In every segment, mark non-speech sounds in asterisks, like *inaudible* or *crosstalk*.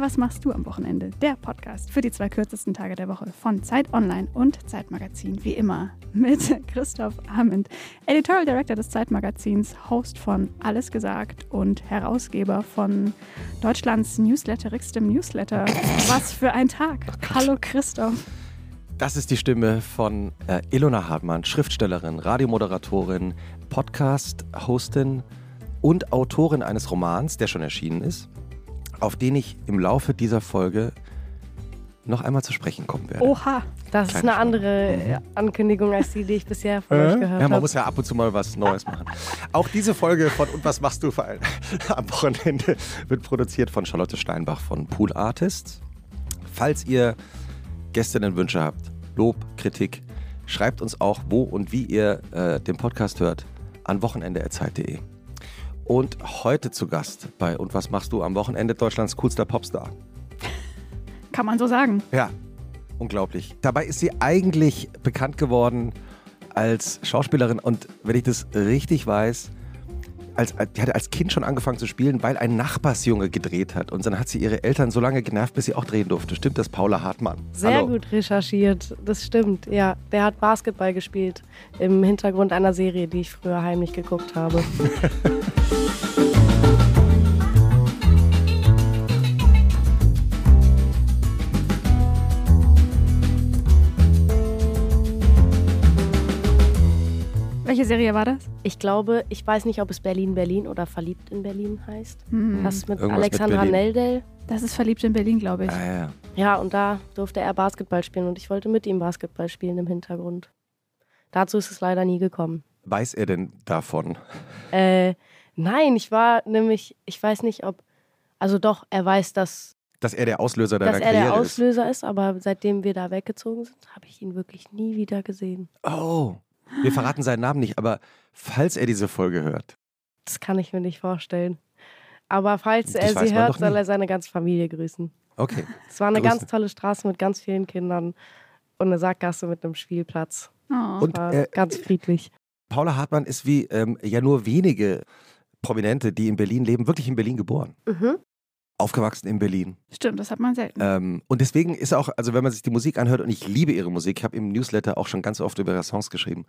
was machst du am Wochenende? Der Podcast für die zwei kürzesten Tage der Woche von Zeit Online und Zeitmagazin. Wie immer mit *laughs* Christoph Amend, Editorial Director des Zeitmagazins, Host von Alles gesagt und Herausgeber von Deutschlands newsletterigstem Newsletter. Was für ein Tag. Hallo Christoph. Das ist die Stimme von äh, Ilona Hartmann, Schriftstellerin, Radiomoderatorin, Podcast-Hostin und Autorin eines Romans, der schon erschienen ist, auf den ich im Laufe dieser Folge noch einmal zu sprechen kommen werde. Oha. Das ist eine andere äh, Ankündigung als die, die ich bisher von euch gehört Ja, man habe. muss ja ab und zu mal was Neues machen. Auch diese Folge von Und was machst du vor allem *laughs* am Wochenende wird produziert von Charlotte Steinbach von Pool Artists. Falls ihr Gästinnenwünsche habt, Lob, Kritik, schreibt uns auch, wo und wie ihr äh, den Podcast hört, an wochenende.zeit.de. Und heute zu Gast bei Und was machst du am Wochenende Deutschlands coolster Popstar. Kann man so sagen. Ja, unglaublich. Dabei ist sie eigentlich bekannt geworden als Schauspielerin und wenn ich das richtig weiß, als, die hatte als Kind schon angefangen zu spielen, weil ein Nachbarsjunge gedreht hat. Und dann hat sie ihre Eltern so lange genervt, bis sie auch drehen durfte. Stimmt das, Paula Hartmann? Sehr Hallo. gut recherchiert, das stimmt. Ja, der hat Basketball gespielt im Hintergrund einer Serie, die ich früher heimlich geguckt habe. *laughs* Welche Serie war das? Ich glaube, ich weiß nicht, ob es Berlin Berlin oder Verliebt in Berlin heißt. Hm. Das mit Irgendwas mit Alexandra Berlin. Neldel. Das ist verliebt in Berlin, glaube ich. Ja, ja, ja. Und da durfte er Basketball spielen und ich wollte mit ihm Basketball spielen im Hintergrund. Dazu ist es leider nie gekommen. Weiß er denn davon? Äh, nein, ich war nämlich, ich weiß nicht, ob, also doch, er weiß, dass, Dass er der Auslöser deiner dass er Karriere der Auslöser ist. aber seitdem wir da weggezogen sind, habe ich ihn wirklich nie wieder gesehen. ist? Oh, wir verraten seinen Namen nicht, aber falls er diese Folge hört, Das kann ich mir nicht vorstellen. Aber falls Das er sie hört, soll er seine ganze Familie grüßen. okay. Es war eine Grüße. ganz tolle Straße mit ganz vielen Kindern und eine Sackgasse mit einem Spielplatz. Oh. Und War äh, ganz friedlich. Paula Hartmann ist wie ähm, ja nur wenige Prominente, die in Berlin leben, wirklich in Berlin geboren. Mhm. Aufgewachsen in Berlin. Stimmt, das hat man selten. Ähm, und deswegen ist auch, also wenn man sich die Musik anhört, und ich liebe ihre Musik, ich habe im Newsletter auch schon ganz oft über ihre Songs geschrieben,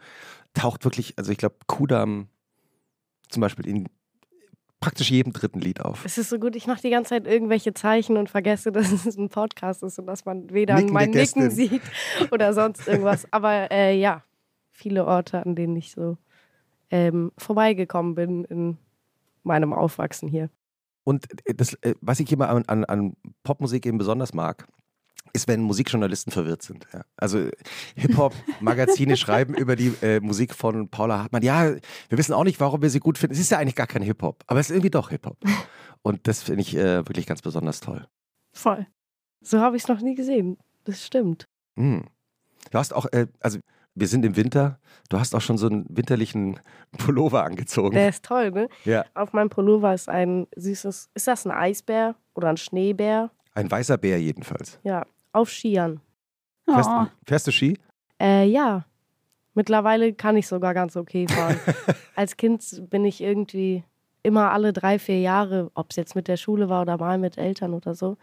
taucht wirklich, also ich glaube, Kudam zum Beispiel in praktisch jedem dritten Lied auf. Es ist so gut, ich mache die ganze Zeit irgendwelche Zeichen und vergesse, dass es ein Podcast ist und dass man weder Nickende mein Nicken Gästin. sieht oder sonst irgendwas. *laughs* Aber äh, ja, viele Orte, an denen ich so ähm, vorbeigekommen bin in meinem Aufwachsen hier. Und äh, das, äh, was ich immer an, an, an Popmusik eben besonders mag, ist, wenn Musikjournalisten verwirrt sind. Ja. Also Hip-Hop-Magazine *laughs* schreiben über die äh, Musik von Paula Hartmann. Ja, wir wissen auch nicht, warum wir sie gut finden. Es ist ja eigentlich gar kein Hip-Hop, aber es ist irgendwie doch Hip-Hop. *laughs* Und das finde ich äh, wirklich ganz besonders toll. Voll. So habe ich es noch nie gesehen. Das stimmt. Hm. Du hast auch, äh, also wir sind im Winter, du hast auch schon so einen winterlichen *laughs* Pullover angezogen. Der ist toll, ne? Ja. Auf meinem Pullover ist ein süßes, ist das ein Eisbär oder ein Schneebär? Ein weißer Bär jedenfalls. Ja, auf Skiern. Fährst, Oh. fährst du Ski? Äh, ja. Mittlerweile kann ich sogar ganz okay fahren. *laughs* Als Kind bin ich irgendwie immer alle drei, vier Jahre, ob es jetzt mit der Schule war oder mal mit Eltern oder so.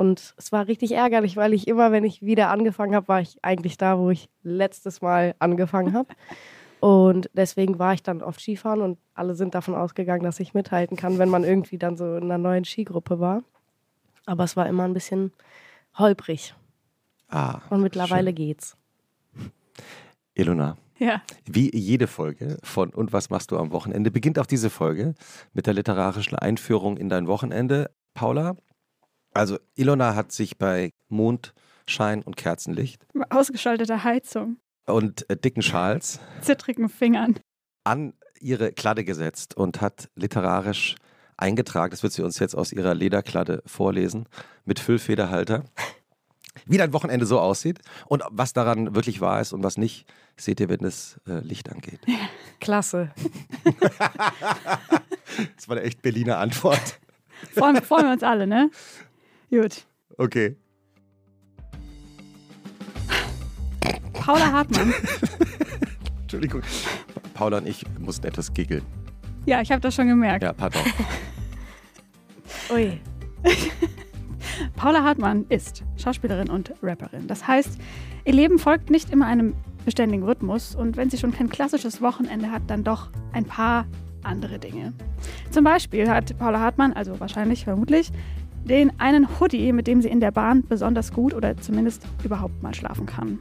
Und es war richtig ärgerlich, weil ich immer, wenn ich wieder angefangen habe, war ich eigentlich da, wo ich letztes Mal angefangen habe. *laughs* Und deswegen war ich dann oft Skifahren und alle sind davon ausgegangen, dass ich mithalten kann, wenn man irgendwie dann so in einer neuen Skigruppe war. Aber es war immer ein bisschen holprig. Ah. Und mittlerweile geht's. Ilona, Ja. Wie jede Folge von Und was machst du am Wochenende beginnt auch diese Folge mit der literarischen Einführung in dein Wochenende. Paula, also Ilona hat sich bei Mondschein und Kerzenlicht Ausgeschaltete Heizung, und äh, dicken Schals zittrigen Fingern. an ihre Kladde gesetzt und hat literarisch eingetragen, das wird sie uns jetzt aus ihrer Lederkladde vorlesen, mit Füllfederhalter, wie dein Wochenende so aussieht und was daran wirklich wahr ist und was nicht, seht ihr, wenn das äh, Licht angeht. Klasse. *laughs* Das war eine echt Berliner Antwort. Freuen, freuen wir uns alle, ne? Gut. Okay. Paula Hartmann. *laughs* Entschuldigung. Paula und ich mussten etwas giggeln. Ja, ich habe das schon gemerkt. Ja, pardon. *laughs* Ui. *laughs* Paula Hartmann ist Schauspielerin und Rapperin. Das heißt, ihr Leben folgt nicht immer einem beständigen Rhythmus und wenn sie schon kein klassisches Wochenende hat, dann doch ein paar andere Dinge. Zum Beispiel hat Paula Hartmann, also wahrscheinlich, vermutlich, den einen Hoodie, mit dem sie in der Bahn besonders gut oder zumindest überhaupt mal schlafen kann.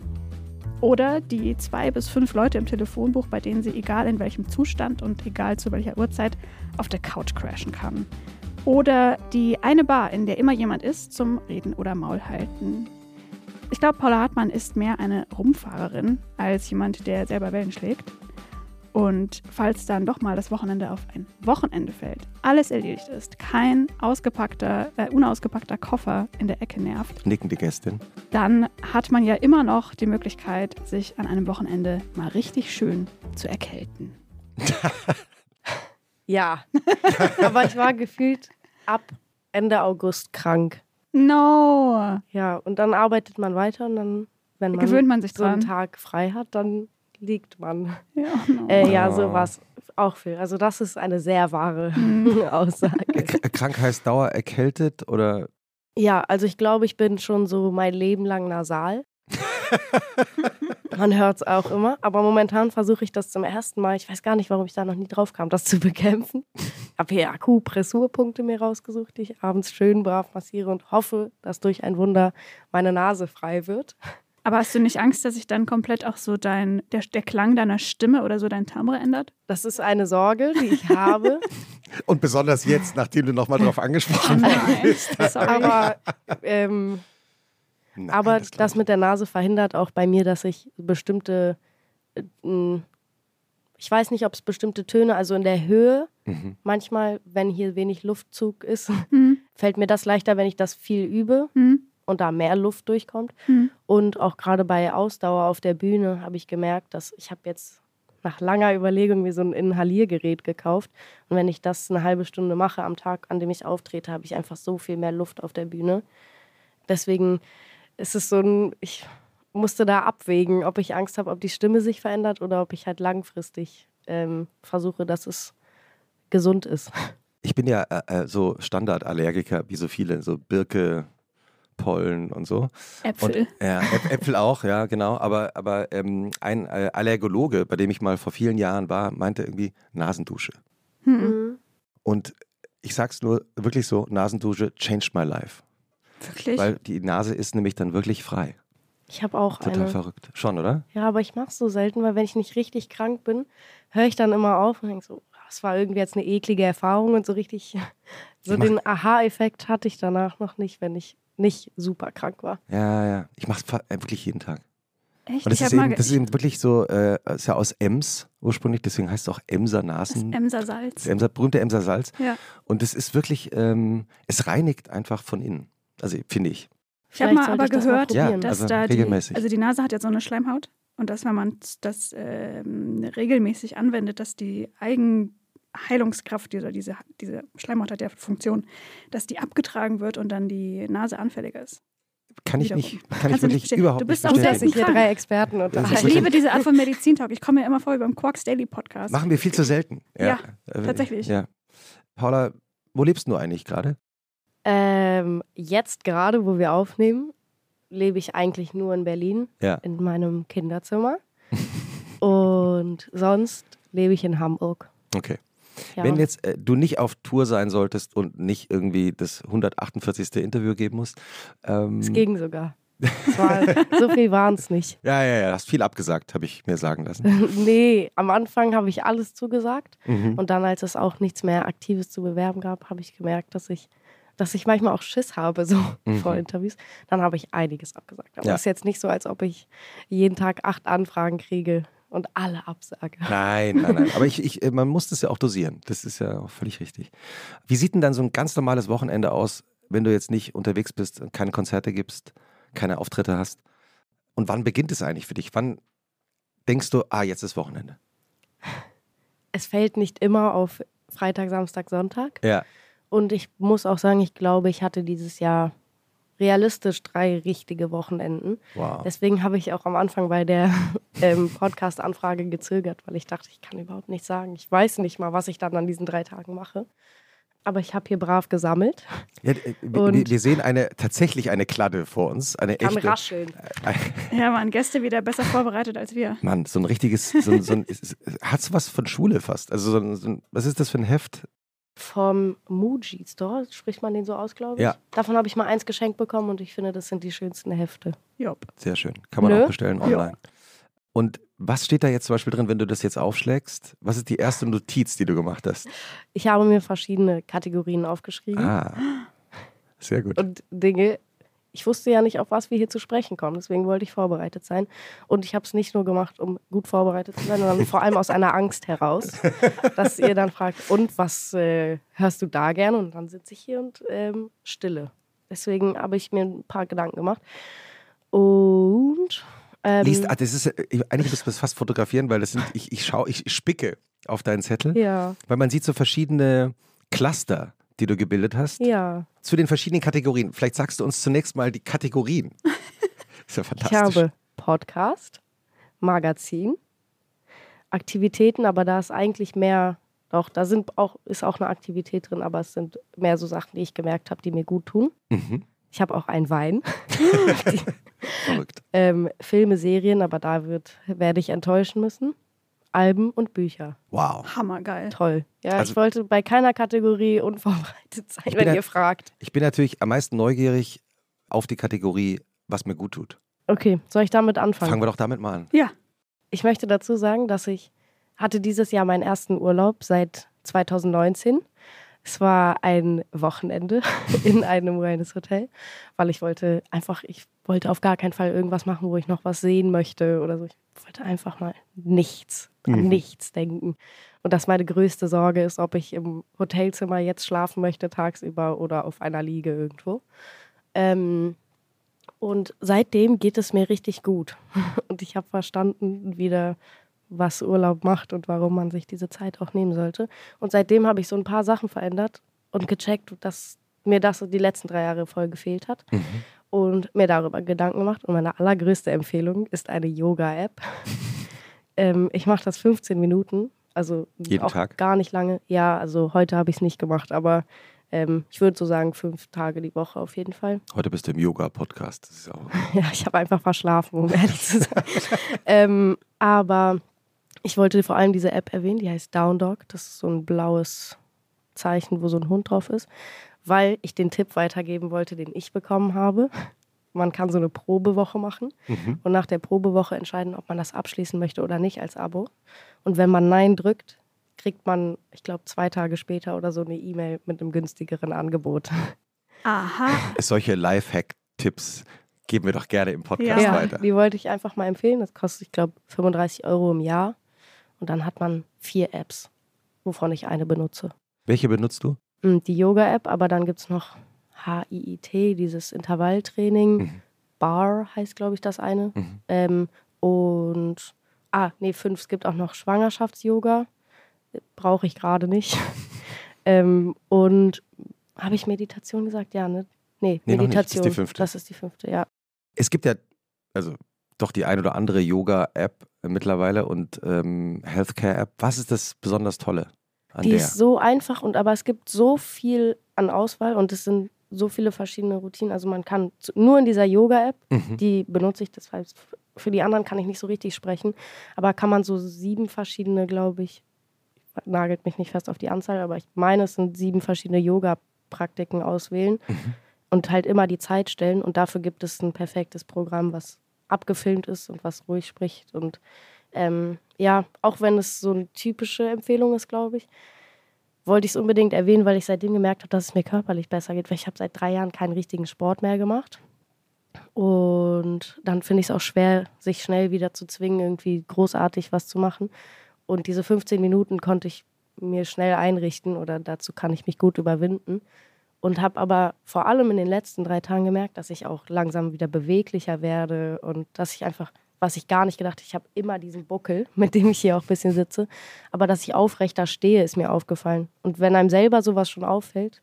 Oder die zwei bis fünf Leute im Telefonbuch, bei denen sie egal in welchem Zustand und egal zu welcher Uhrzeit auf der Couch crashen kann. Oder die eine Bar, in der immer jemand ist, zum Reden oder Maul halten. Ich glaube, Paula Hartmann ist mehr eine Rumfahrerin als jemand, der selber Wellen schlägt. Und falls dann doch mal das Wochenende auf ein Wochenende fällt, alles erledigt ist, kein ausgepackter, äh, unausgepackter Koffer in der Ecke nervt, Nicken die Gästin. dann hat man ja immer noch die Möglichkeit, sich an einem Wochenende mal richtig schön zu erkälten. *laughs* Ja. *laughs* Aber ich war gefühlt ab Ende August krank. No! Ja, und dann arbeitet man weiter und dann, wenn man Gewöhnt man sich so einen dran. Tag frei hat, dann liegt man. Ja, *laughs* no. Äh, ja, so war es auch viel. Also das ist eine sehr wahre *laughs* Aussage. K krank heißt Dauer erkältet oder Ja, also ich glaube, ich bin schon so mein Leben lang nasal. *laughs* Man hört es auch immer. Aber momentan versuche ich das zum ersten Mal. Ich weiß gar nicht, warum ich da noch nie drauf kam, das zu bekämpfen. Ich habe hier Akupressurpunkte mir rausgesucht, die ich abends schön brav massiere und hoffe, dass durch ein Wunder meine Nase frei wird. Aber hast du nicht Angst, dass sich dann komplett auch so dein, der, der Klang deiner Stimme oder so dein Timbre ändert? Das ist eine Sorge, die ich habe. *laughs* und besonders jetzt, nachdem du nochmal drauf angesprochen worden bist. *laughs* Sorry. Aber, ähm, Nein, aber das das mit der Nase verhindert auch bei mir, dass ich bestimmte, äh, ich weiß nicht, ob es bestimmte Töne, also in der Höhe, Mhm. manchmal, wenn hier wenig Luftzug ist, Hm, fällt mir das leichter, wenn ich das viel übe hm, und da mehr Luft durchkommt. hm. Und auch gerade bei Ausdauer auf der Bühne habe ich gemerkt, dass ich habe jetzt nach langer Überlegung mir so ein Inhaliergerät gekauft. Und wenn ich das eine halbe Stunde mache am Tag, an dem ich auftrete, habe ich einfach so viel mehr Luft auf der Bühne. Deswegen ist es so ein, ich musste da abwägen, ob ich Angst habe, ob die Stimme sich verändert oder ob ich halt langfristig ähm, versuche, dass es gesund ist. Ich bin ja äh, äh, so Standardallergiker, wie so viele, so Birke, Pollen und so. Äpfel. Und, ja, Äp Äpfel auch, ja, genau. Aber, aber ähm, ein äh, Allergologe, bei dem ich mal vor vielen Jahren war, meinte irgendwie Nasendusche. Hm. Und ich sag's nur wirklich so: Nasendusche changed my life. Wirklich? Weil die Nase ist nämlich dann wirklich frei. Ich habe auch Total eine. verrückt. Schon, oder? Ja, aber ich mache es so selten, weil wenn ich nicht richtig krank bin, höre ich dann immer auf und denke so, das war irgendwie jetzt eine eklige Erfahrung und so richtig, *laughs* so den Aha-Effekt hatte ich danach noch nicht, wenn ich nicht super krank war. Ja, ja. Ich mach's fa- äh, wirklich jeden Tag. Echt? Und das ich ist, eben, das ist eben wirklich so, äh, ist ja aus Ems ursprünglich, deswegen heißt es auch Emser Nasen. Emser Salz. Emser, berühmte Emser Salz. Ja. Und es ist wirklich, ähm, es reinigt einfach von innen. Also finde ich. Ich habe mal aber ich das mal gehört, probieren. dass also da die, regelmäßig. also die Nase hat ja so eine Schleimhaut und dass wenn man das ähm, regelmäßig anwendet, dass die Eigenheilungskraft dieser diese, diese Schleimhaut hat ja Funktion, dass die abgetragen wird und dann die Nase anfälliger ist. Kann ich Wiederum. nicht, kann ich du nicht wirklich überhaupt Du bist nicht auch Gut, dass selten sich hier krank. drei Experten Das ist Ich liebe diese Art von Medizintalk. Ich komme mir immer vor wie beim Quarks Daily Podcast. Machen wir viel zu selten. Ja, äh, tatsächlich. Ja. Paula, wo lebst du eigentlich gerade? Ähm, jetzt gerade, wo wir aufnehmen, lebe ich eigentlich nur in Berlin, Ja. in meinem Kinderzimmer. Und sonst lebe ich in Hamburg. Okay. Ja. Wenn jetzt äh, du nicht auf Tour sein solltest und nicht irgendwie das 148. Interview geben musst. Ähm, es ging sogar. *laughs* So viel waren es nicht. ja, ja, ja, hast viel abgesagt, habe ich mir sagen lassen. *laughs* nee, am Anfang habe ich alles zugesagt. Mhm. Und dann, als es auch nichts mehr Aktives zu bewerben gab, habe ich gemerkt, dass ich, dass ich manchmal auch Schiss habe, so Mhm. vor Interviews. Dann habe ich einiges abgesagt. Aber Ja. es ist jetzt nicht so, als ob ich jeden Tag acht Anfragen kriege und alle absage. Nein, nein, nein. Aber ich, ich, äh, man muss das ja auch dosieren. Das ist ja auch völlig richtig. Wie sieht denn dann so ein ganz normales Wochenende aus, wenn du jetzt nicht unterwegs bist, keine Konzerte gibst, keine Auftritte hast? Und wann beginnt es eigentlich für dich? Wann denkst du, ah, jetzt ist Wochenende? Es fällt nicht immer auf Freitag, Samstag, Sonntag. Ja. Und ich muss auch sagen, ich glaube, ich hatte dieses Jahr realistisch drei richtige Wochenenden. Wow. Deswegen habe ich auch am Anfang bei der *laughs* ähm, Podcast-Anfrage gezögert, weil ich dachte, ich kann überhaupt nichts sagen. Ich weiß nicht mal, was ich dann an diesen drei Tagen mache. Aber ich habe hier brav gesammelt. Ja, äh, wir, wir sehen eine tatsächlich eine Kladde vor uns. Eine Kann echte. rascheln. Ja, waren Gäste wieder besser vorbereitet als wir. Mann, so ein richtiges, so ein, so ein, es- es- hat's was von Schule fast. Also so ein, so ein, was ist das für ein Heft? Vom Muji Store, spricht man den so aus, glaube ich. Ja. Davon habe ich mal eins geschenkt bekommen und ich finde, das sind die schönsten Hefte. Jopp. Sehr schön. Kann man Nö. auch bestellen online. Und was steht da jetzt zum Beispiel drin, wenn du das jetzt aufschlägst? Was ist die erste Notiz, die du gemacht hast? Ich habe mir verschiedene Kategorien aufgeschrieben Ah, sehr gut. und Dinge. Ich wusste ja nicht, auf was wir hier zu sprechen kommen, deswegen wollte ich vorbereitet sein. Und ich habe es nicht nur gemacht, um gut vorbereitet zu sein, sondern vor allem aus einer Angst heraus, *laughs* dass ihr dann fragt, und was äh, hörst du da gerne? Und dann sitze ich hier und ähm, stille. Deswegen habe ich mir ein paar Gedanken gemacht. Und ähm, Liest, ah, das ist, äh, eigentlich müssen wir es fast fotografieren, weil das sind, ich, ich schaue, ich spicke auf deinen Zettel, ja, weil man sieht so verschiedene Cluster, die du gebildet hast, ja. zu den verschiedenen Kategorien. Vielleicht sagst du uns zunächst mal die Kategorien. *laughs* ist ja Ich fantastisch. habe Podcast, Magazin, Aktivitäten, aber da ist eigentlich mehr, doch, da sind auch, ist auch eine Aktivität drin, aber es sind mehr so Sachen, die ich gemerkt habe, die mir gut tun. Mhm. Ich habe auch einen Wein, *laughs* *laughs* Verrückt. ähm, Filme, Serien, aber da wird, werde ich enttäuschen müssen. Alben und Bücher. Wow. Hammergeil. Toll. Ja, Also- ich wollte bei keiner Kategorie unvorbereitet sein, wenn ihr fragt. Ich bin natürlich am meisten neugierig auf die Kategorie, was mir gut tut. Okay, soll ich damit anfangen? Fangen wir doch damit mal an. Ja. Ich möchte dazu sagen, dass ich hatte dieses Jahr meinen ersten Urlaub seit 2019. Es war ein Wochenende *laughs* in einem Wellness-Hotel, weil ich wollte einfach, ich wollte auf gar keinen Fall irgendwas machen, wo ich noch was sehen möchte oder so. Ich wollte einfach mal nichts, an Mhm. nichts denken. Und das meine größte Sorge ist, ob ich im Hotelzimmer jetzt schlafen möchte tagsüber oder auf einer Liege irgendwo. Ähm, und seitdem geht es mir richtig gut. *laughs* Und ich habe verstanden wieder, was Urlaub macht und warum man sich diese Zeit auch nehmen sollte. Und seitdem habe ich so ein paar Sachen verändert und gecheckt, dass mir das die letzten drei Jahre voll gefehlt hat. Und mir darüber Gedanken gemacht. Und meine allergrößte Empfehlung ist eine Yoga-App. *laughs* ähm, ich mache das 15 Minuten. Also Jeden auch Tag? gar nicht lange. Ja, also heute habe ich es nicht gemacht, aber ähm, ich würde so sagen, fünf Tage die Woche auf jeden Fall. Heute bist du im Yoga-Podcast. Das ist auch *laughs* Ja, ich habe einfach verschlafen, um ehrlich zu sein. *laughs* ähm, aber ich wollte vor allem diese App erwähnen, die heißt Down Dog. Das ist so ein blaues Zeichen, wo so ein Hund drauf ist, weil ich den Tipp weitergeben wollte, den ich bekommen habe. Man kann so eine Probewoche machen Mhm. und nach der Probewoche entscheiden, ob man das abschließen möchte oder nicht als Abo. Und wenn man Nein drückt, kriegt man, ich glaube, zwei Tage später oder so eine E-Mail mit einem günstigeren Angebot. Aha. *laughs* solche Lifehack-Tipps geben wir doch gerne im Podcast Ja. weiter. Die wollte ich einfach mal empfehlen. Das kostet, ich glaube, 35 Euro im Jahr. Und dann hat man vier Apps, wovon ich eine benutze. Welche benutzt du? Mm, Die Yoga-App, aber dann gibt es noch HIIT, dieses Intervalltraining. Mhm. Bar heißt, glaube ich, das eine. Mhm. Ähm, und, ah, nee, fünf, es gibt auch noch Schwangerschafts-Yoga. Brauche ich gerade nicht. *laughs* ähm, und habe ich Meditation gesagt? Ja, ne? Nee, Nee, noch nicht. Das ist die Meditation. fünfte. Das ist die fünfte, ja. Es gibt ja, also doch die ein oder andere Yoga-App mittlerweile und ähm, Healthcare-App. Was ist das besonders Tolle an Die der? ist so einfach und aber es gibt so viel an Auswahl und es sind so viele verschiedene Routinen. Also man kann nur in dieser Yoga-App, Mhm. die benutze ich, das heißt, für die anderen kann ich nicht so richtig sprechen, aber kann man so sieben verschiedene, glaube ich, nagelt mich nicht fest auf die Anzahl, aber ich meine, es sind sieben verschiedene Yoga-Praktiken auswählen Mhm. und halt immer die Zeit stellen und dafür gibt es ein perfektes Programm, was abgefilmt ist und was ruhig spricht und ähm, ja, auch wenn es so eine typische Empfehlung ist, glaube ich, wollte ich es unbedingt erwähnen, weil ich seitdem gemerkt habe, dass es mir körperlich besser geht, weil ich habe seit drei Jahren keinen richtigen Sport mehr gemacht. Und dann finde ich es auch schwer, sich schnell wieder zu zwingen, irgendwie großartig was zu machen. Und diese 15 Minuten konnte ich mir schnell einrichten oder dazu kann ich mich gut überwinden. Und habe aber vor allem in den letzten drei Tagen gemerkt, dass ich auch langsam wieder beweglicher werde und dass ich einfach, was ich gar nicht gedacht, ich habe immer diesen Buckel, *laughs* mit dem ich hier auch ein bisschen sitze, aber dass ich aufrechter stehe, ist mir aufgefallen. Und wenn einem selber sowas schon auffällt,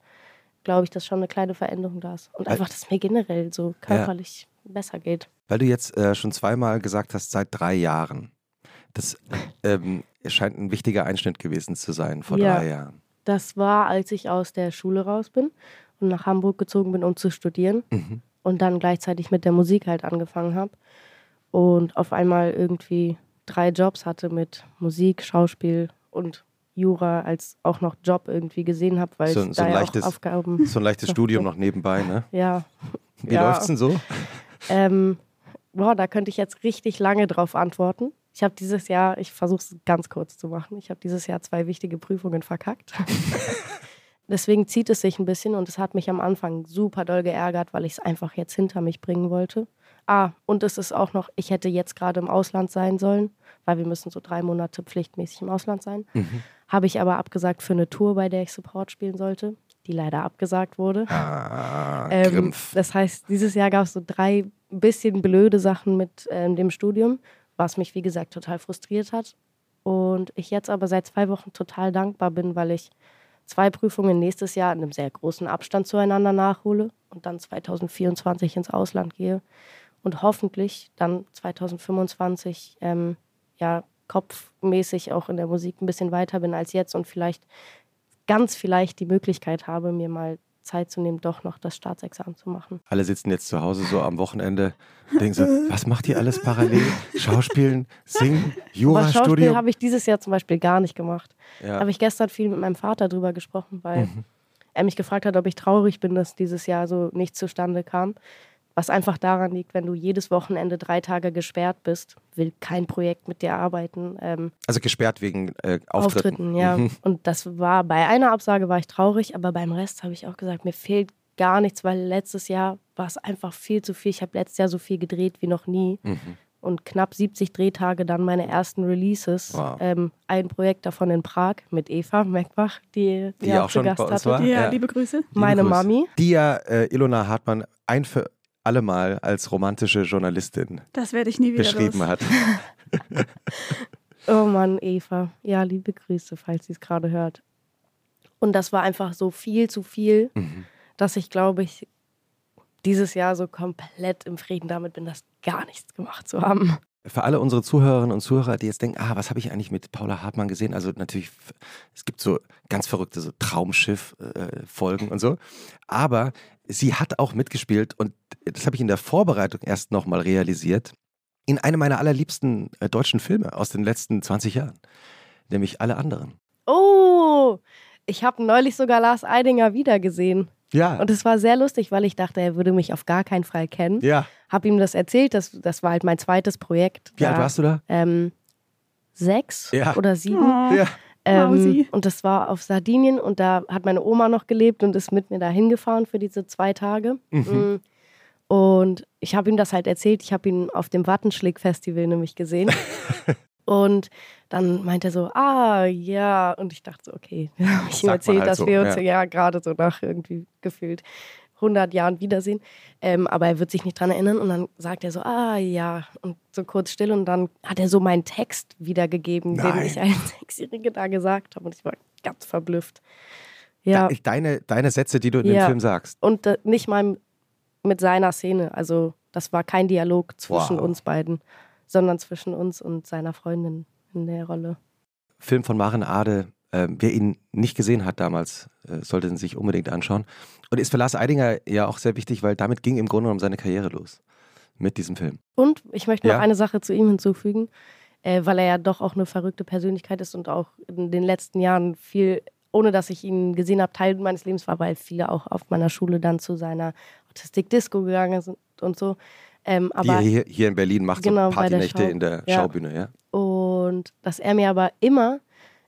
glaube ich, dass schon eine kleine Veränderung da ist. Und einfach, dass es mir generell so körperlich besser geht. Weil du jetzt äh, schon zweimal gesagt hast, seit drei Jahren. Das ähm, scheint ein wichtiger Einschnitt gewesen zu sein vor Ja. drei Jahren. Das war, als ich aus der Schule raus bin und nach Hamburg gezogen bin, um zu studieren. Mhm. Und dann gleichzeitig mit der Musik halt angefangen habe. Und auf einmal irgendwie drei Jobs hatte mit Musik, Schauspiel und Jura als auch noch Job irgendwie gesehen habe, weil So- ich so da ein ja leichtes- auch Aufgaben. *laughs* So ein leichtes *laughs* Studium noch nebenbei, ne? *laughs* Ja. Wie Ja. läuft's denn so? Ähm, boah, da könnte ich jetzt richtig lange drauf antworten. Ich habe dieses Jahr, ich versuche es ganz kurz zu machen, ich habe dieses Jahr zwei wichtige Prüfungen verkackt. *laughs* Deswegen zieht es sich ein bisschen und es hat mich am Anfang super doll geärgert, weil ich es einfach jetzt hinter mich bringen wollte. Ah, und es ist auch noch, ich hätte jetzt gerade im Ausland sein sollen, weil wir müssen so drei Monate pflichtmäßig im Ausland sein. Habe ich aber abgesagt für eine Tour, bei der ich Support spielen sollte, die leider abgesagt wurde. Ah, Ähm, das heißt, dieses Jahr gab es so drei bisschen blöde Sachen mit ähm, dem Studium, was mich, wie gesagt, total frustriert hat. Und ich jetzt aber seit zwei Wochen total dankbar bin, weil ich zwei Prüfungen nächstes Jahr in einem sehr großen Abstand zueinander nachhole und dann 2024 ins Ausland gehe und hoffentlich dann 2025 ähm, ja kopfmäßig auch in der Musik ein bisschen weiter bin als jetzt und vielleicht ganz vielleicht die Möglichkeit habe, mir mal Zeit zu nehmen, doch noch das Staatsexamen zu machen. Alle sitzen jetzt zu Hause so am Wochenende und denken so, was macht ihr alles parallel? Schauspielen, singen, Aber Schauspiel Jurastudium? habe ich dieses Jahr zum Beispiel gar nicht gemacht. Ja. Habe ich gestern viel mit meinem Vater drüber gesprochen, weil Mhm. er mich gefragt hat, ob ich traurig bin, dass dieses Jahr so nichts zustande kam. Was einfach daran liegt, wenn du jedes Wochenende drei Tage gesperrt bist, will kein Projekt mit dir arbeiten. Ähm, Also gesperrt wegen äh, Auftritten. ja. Mhm. Und das war bei einer Absage war ich traurig, aber beim Rest habe ich auch gesagt, mir fehlt gar nichts, weil letztes Jahr war es einfach viel zu viel. Ich habe letztes Jahr so viel gedreht wie noch nie. Mhm. Und knapp 70 Drehtage dann meine ersten Releases. Wow. Ähm, ein Projekt davon in Prag mit Eva Meckbach, die, Die ihr auch schon zu Gast bei uns hattet. war. Ja, Ja. liebe Grüße. Liebe Meine Grüße. Mami. Die ja äh, Ilona Hartmann ein für alle Mal als romantische Journalistin Das werde ich nie wieder beschrieben los. hat. *laughs* Oh Mann, Eva. Ja, liebe Grüße, falls sie es gerade hört. Und das war einfach so viel zu viel, Mhm. dass ich, glaube ich, dieses Jahr so komplett im Frieden damit bin, das gar nichts gemacht zu haben. Für alle unsere Zuhörerinnen und Zuhörer, die jetzt denken, ah, was habe ich eigentlich mit Paula Hartmann gesehen? Also natürlich, es gibt so ganz verrückte so Traumschiff-Folgen und so. Aber sie hat auch mitgespielt und das habe ich in der Vorbereitung erst nochmal realisiert, in einem meiner allerliebsten äh, deutschen Filme aus den letzten 20 Jahren. Nämlich alle anderen. Oh, ich habe neulich sogar Lars Eidinger wiedergesehen. Ja. Und es war sehr lustig, weil ich dachte, er würde mich auf gar keinen Fall kennen. ja. Hab ihm das erzählt, das, das war halt mein zweites Projekt. Wie alt Da, warst du da? Ähm, sechs Ja. oder sieben. Ja. Ähm, und das war auf Sardinien und da hat meine Oma noch gelebt und ist mit mir da hingefahren für diese zwei Tage. Mm. Und ich habe ihm das halt erzählt. Ich habe ihn auf dem Wattenschläg-Festival nämlich gesehen. *laughs* und dann meinte er so, ah, ja. Und ich dachte so, okay. Habe *laughs* ich ihm erzählt, halt dass so, wir uns ja. ja, gerade so nach irgendwie gefühlt 100 Jahren wiedersehen. Ähm, aber er wird sich nicht dran erinnern. Und dann sagt er so, ah, ja. Und so kurz still. Und dann hat er so meinen Text wiedergegeben, den Nein. ich als Sechsjährige da gesagt habe. Und ich war ganz verblüfft. Ja. De- Deine, deine Sätze, die du in dem Ja. Film sagst. Und äh, nicht mal mit seiner Szene. Also das war kein Dialog zwischen Wow. uns beiden, sondern zwischen uns und seiner Freundin in der Rolle. Film von Maren Ade. Ähm, wer ihn nicht gesehen hat damals, äh, sollte ihn sich unbedingt anschauen. Und ist für Lars Eidinger ja auch sehr wichtig, weil damit ging im Grunde genommen seine Karriere los. Mit diesem Film. Und ich möchte noch Ja. eine Sache zu ihm hinzufügen, äh, weil er ja doch auch eine verrückte Persönlichkeit ist und auch in den letzten Jahren viel, ohne dass ich ihn gesehen habe, Teil meines Lebens war, weil viele auch auf meiner Schule dann zu seiner Autistik-Disco gegangen sind und so. Ähm, Die aber er hier, hier in Berlin macht Genau, so der Partynächte Schau. in der Ja. Schaubühne, ja. Und dass er mir aber immer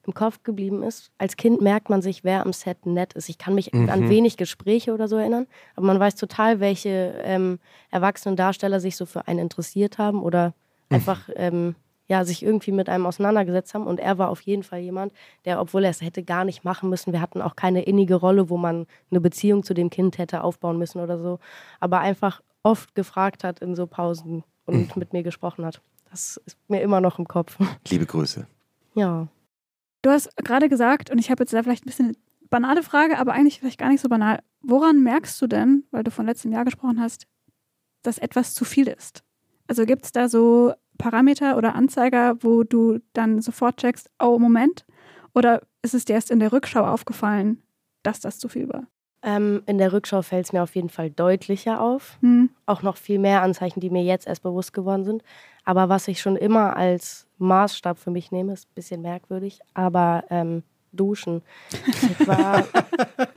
im Kopf geblieben ist. Als Kind merkt man sich, wer am Set nett ist. Ich kann mich Mhm. an wenig Gespräche oder so erinnern, aber man weiß total, welche ähm, erwachsenen Darsteller sich so für einen interessiert haben oder Mhm. einfach ähm, ja, sich irgendwie mit einem auseinandergesetzt haben. Und er war auf jeden Fall jemand, der, obwohl er es hätte gar nicht machen müssen, wir hatten auch keine innige Rolle, wo man eine Beziehung zu dem Kind hätte aufbauen müssen oder so, aber einfach oft gefragt hat in so Pausen und Mhm. mit mir gesprochen hat. Das ist mir immer noch im Kopf. Liebe Grüße. Ja. Du hast gerade gesagt, und ich habe jetzt da vielleicht ein bisschen eine banale Frage, aber eigentlich vielleicht gar nicht so banal. Woran merkst du denn, weil du von letztem Jahr gesprochen hast, dass etwas zu viel ist? Also gibt es da so Parameter oder Anzeiger, wo du dann sofort checkst, oh Moment? Oder ist es dir erst in der Rückschau aufgefallen, dass das zu viel war? Ähm, in der Rückschau fällt es mir auf jeden Fall deutlicher auf. Hm. Auch noch viel mehr Anzeichen, die mir jetzt erst bewusst geworden sind. Aber was ich schon immer als Maßstab für mich nehme, ist ein bisschen merkwürdig, aber ähm, Duschen. Ich war,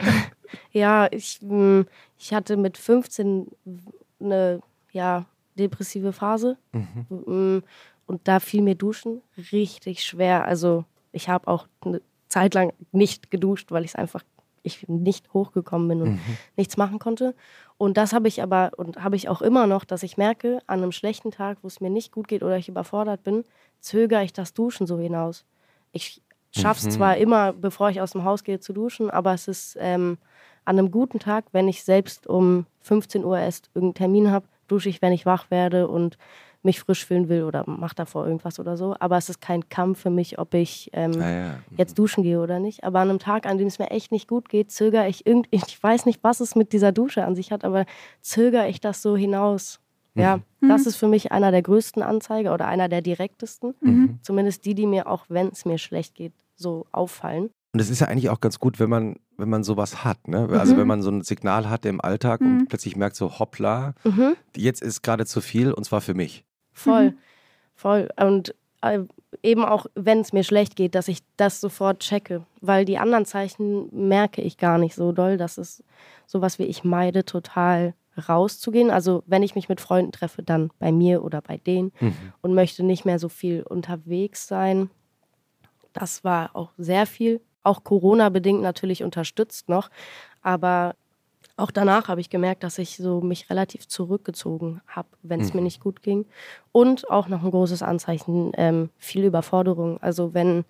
*laughs* ja, ich, hm, ich hatte mit 15 eine ja, depressive Phase. Mhm. Und da fiel mir Duschen richtig schwer. Also ich habe auch eine Zeit lang nicht geduscht, weil ich es einfach ich nicht hochgekommen bin und mhm. nichts machen konnte. Und das habe ich aber und habe ich auch immer noch, dass ich merke, an einem schlechten Tag, wo es mir nicht gut geht oder ich überfordert bin, zögere ich das Duschen so hinaus. Ich schaffe es mhm. zwar immer, bevor ich aus dem Haus gehe, zu duschen, aber es ist ähm, an einem guten Tag, wenn ich selbst um 15 Uhr erst irgendeinen Termin habe, dusche ich, wenn ich wach werde und mich frisch fühlen will oder mache davor irgendwas oder so. Aber es ist kein Kampf für mich, ob ich ähm, ah, ja. jetzt duschen gehe oder nicht. Aber an einem Tag, an dem es mir echt nicht gut geht, zögere ich irgendwie, *laughs* ich weiß nicht, was es mit dieser Dusche an sich hat, aber zögere ich das so hinaus. Ja, mhm. das ist für mich einer der größten Anzeiger oder einer der direktesten. Mhm. Zumindest die, die mir auch, wenn es mir schlecht geht, so auffallen. Und es ist ja eigentlich auch ganz gut, wenn man, wenn man sowas hat. Ne? Also mhm. wenn man so ein Signal hat im Alltag mhm. und plötzlich merkt so, hoppla, mhm. jetzt ist gerade zu viel und zwar für mich. Voll, mhm. voll. Und äh, eben auch, wenn es mir schlecht geht, dass ich das sofort checke. Weil die anderen Zeichen merke ich gar nicht so doll. Das ist sowas wie ich meide total rauszugehen. Also wenn ich mich mit Freunden treffe, dann bei mir oder bei denen mhm. und möchte nicht mehr so viel unterwegs sein. Das war auch sehr viel auch Corona-bedingt natürlich unterstützt noch. Aber auch danach habe ich gemerkt, dass ich so mich relativ zurückgezogen habe, wenn es mhm. mir nicht gut ging. Und auch noch ein großes Anzeichen, ähm, viel Überforderung. Also wenn,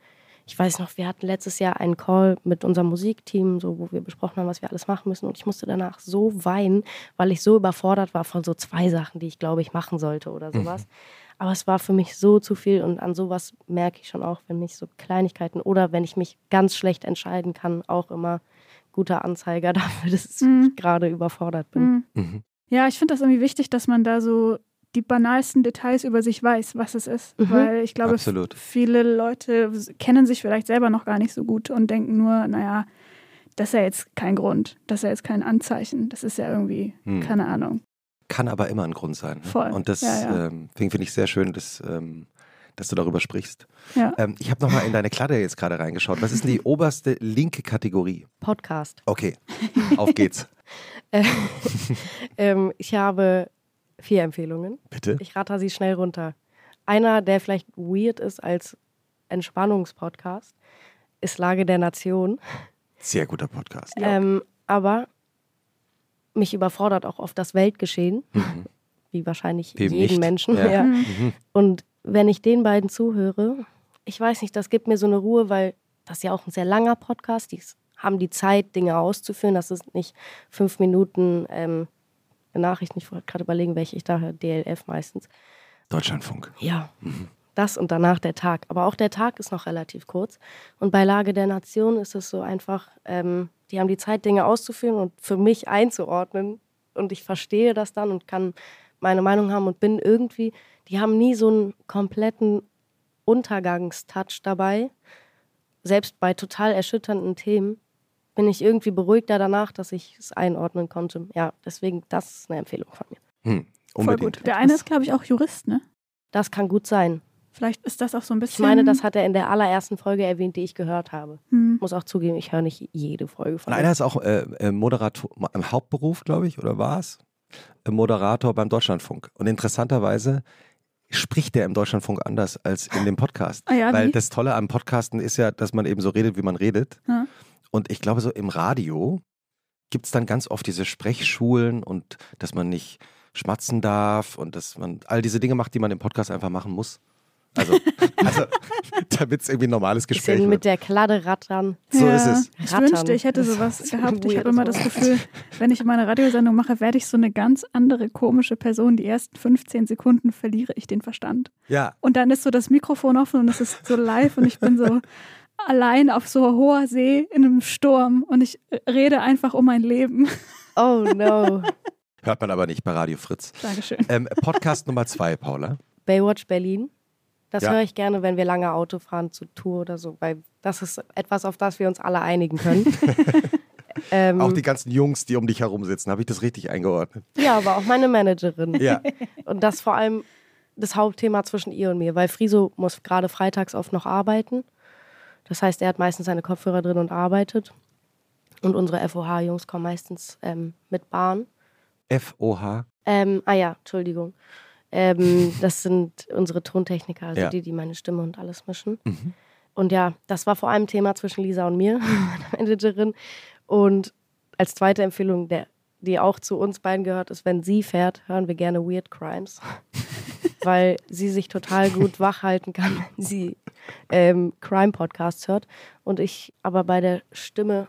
ich weiß noch, wir hatten letztes Jahr einen Call mit unserem Musikteam, so, wo wir besprochen haben, was wir alles machen müssen. Und ich musste danach so weinen, weil ich so überfordert war von so zwei Sachen, die ich glaube ich machen sollte oder sowas. Mhm. Aber es war für mich so zu viel und an sowas merke ich schon auch, wenn mich so Kleinigkeiten oder wenn ich mich ganz schlecht entscheiden kann, auch immer guter Anzeiger *laughs* dafür, dass mhm. ich gerade überfordert bin. Mhm. mhm. Ja, ich finde das irgendwie wichtig, dass man da so die banalsten Details über sich weiß, was es ist. Mhm. Weil ich glaube, Absolut. viele Leute kennen sich vielleicht selber noch gar nicht so gut und denken nur, naja, das ist ja jetzt kein Grund, das ist ja jetzt kein Anzeichen, das ist ja irgendwie, hm. keine Ahnung kann aber immer ein Grund sein. Ne? Voll. Und das ja, ja. Ähm, finde ich sehr schön, dass, ähm, dass du darüber sprichst. Ja. Ähm, ich habe nochmal in deine Kladde jetzt gerade reingeschaut. Was ist denn die *laughs* oberste linke Kategorie? Podcast. Okay, auf geht's. *laughs* ähm, ich habe vier Empfehlungen. Bitte. Ich rate sie schnell runter. Einer, der vielleicht weird ist als Entspannungspodcast, ist Lage der Nation. Sehr guter Podcast. Ähm, aber mich überfordert auch oft das Weltgeschehen, mhm. wie wahrscheinlich Eben jeden nicht. Menschen. Ja. Ja. Mhm. Und wenn ich den beiden zuhöre, ich weiß nicht, das gibt mir so eine Ruhe, weil das ist ja auch ein sehr langer Podcast. Die haben die Zeit, Dinge auszuführen. Das ist nicht fünf Minuten ähm, Nachrichten. Ich wollte gerade überlegen, welche ich da höre. DLF meistens. Deutschlandfunk. Ja. Mhm. Das und danach der Tag. Aber auch der Tag ist noch relativ kurz. Und bei Lage der Nation ist es so einfach, ähm, die haben die Zeit, Dinge auszuführen und für mich einzuordnen. Und ich verstehe das dann und kann meine Meinung haben und bin irgendwie, die haben nie so einen kompletten Untergangstouch dabei. Selbst bei total erschütternden Themen bin ich irgendwie beruhigter danach, dass ich es einordnen konnte. Ja, deswegen, das ist eine Empfehlung von mir. Hm, Voll gut. Der eine ist, glaube ich, auch Jurist, ne? Das kann gut sein. Vielleicht ist das auch so ein bisschen. Ich meine, das hat er in der allerersten Folge erwähnt, die ich gehört habe. Hm. Muss auch zugeben, ich höre nicht jede Folge von. Und einer ist auch äh, äh Moderator im Hauptberuf, glaube ich, oder war es? Äh, Moderator beim Deutschlandfunk. Und interessanterweise spricht der im Deutschlandfunk anders als in dem Podcast. Ah ja, Weil wie? das Tolle am Podcasten ist ja, dass man eben so redet, wie man redet. Ja. Und ich glaube, so im Radio gibt es dann ganz oft diese Sprechschulen und dass man nicht schmatzen darf und dass man all diese Dinge macht, die man im Podcast einfach machen muss. Also, *laughs* also damit es irgendwie ein normales Gespräch wird. mit der Kladde rattern. So ja, ist es. Ich wünschte, ich hätte sowas gehabt. Ich habe immer das Gefühl, wenn ich meine Radiosendung mache, werde ich so eine ganz andere komische Person. Die ersten 15 Sekunden verliere ich den Verstand. Ja. Und dann ist so das Mikrofon offen und es ist so live und ich bin so *laughs* allein auf so hoher See in einem Sturm und ich rede einfach um mein Leben. Oh no. Hört man aber nicht bei Radio Fritz. Dankeschön. Ähm, Podcast Nummer zwei, Paula. Baywatch Berlin. Das Ja. höre ich gerne, wenn wir lange Auto fahren zu Tour oder so, weil das ist etwas, auf das wir uns alle einigen können. *laughs* ähm, Auch die ganzen Jungs, die um dich herum sitzen, habe ich das richtig eingeordnet? ja, aber auch meine Managerin. Ja. *laughs* Und das vor allem das Hauptthema zwischen ihr und mir, weil Friso muss gerade freitags oft noch arbeiten. Das heißt, er hat meistens seine Kopfhörer drin und arbeitet. Und unsere FOH-Jungs kommen meistens ähm, mit Bahn. F-O-H. Ähm, ah ja, Entschuldigung. Ähm, das sind unsere Tontechniker, also Ja. die, die meine Stimme und alles mischen. Und ja, das war vor allem Thema zwischen Lisa und mir, *laughs* meiner Managerin. Und als zweite Empfehlung, der, die auch zu uns beiden gehört, ist, wenn sie fährt, hören wir gerne Weird Crimes. *laughs* Weil sie sich total gut wach halten kann, wenn sie ähm, Crime-Podcasts hört. Und ich aber bei der Stimme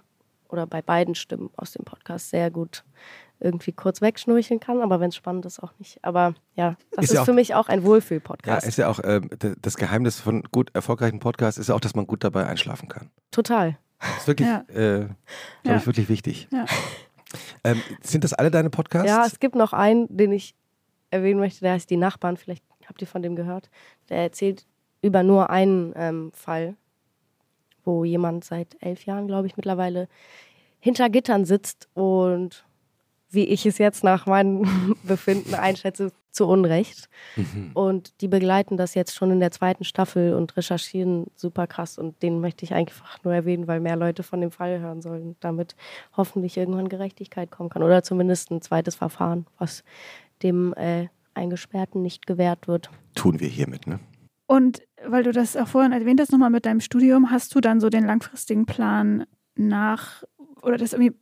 oder bei beiden Stimmen aus dem Podcast sehr gut irgendwie kurz wegschnurcheln kann, aber wenn es spannend ist, auch nicht. Aber ja, das Ist ist, ja auch- für mich auch ein Ja, Wohlfühl-Podcast. ist ja auch d- das Geheimnis von gut erfolgreichen Podcasts ist ja auch, dass man gut dabei einschlafen kann. Total. Das ist wirklich, Ja. äh, glaube Ja. ich, wirklich wichtig. Ja. Ähm, sind das alle deine Podcasts? Ja, es gibt noch einen, den ich erwähnen möchte, der heißt Die Nachbarn. Vielleicht habt ihr von dem gehört. Der erzählt über nur einen ähm, Fall, wo jemand seit elf Jahren, glaube ich, mittlerweile hinter Gittern sitzt und wie ich es jetzt nach meinem *laughs* Befinden einschätze, zu Unrecht. Und die begleiten das jetzt schon in der zweiten Staffel und recherchieren super krass. Und den möchte ich einfach nur erwähnen, weil mehr Leute von dem Fall hören sollen, damit hoffentlich irgendwann Gerechtigkeit kommen kann. Oder zumindest ein zweites Verfahren, was dem äh, Eingesperrten nicht gewährt wird. Tun wir hiermit, ne? Und weil du das auch vorhin erwähnt hast, nochmal mit deinem Studium, hast du dann so den langfristigen Plan nach oder das irgendwie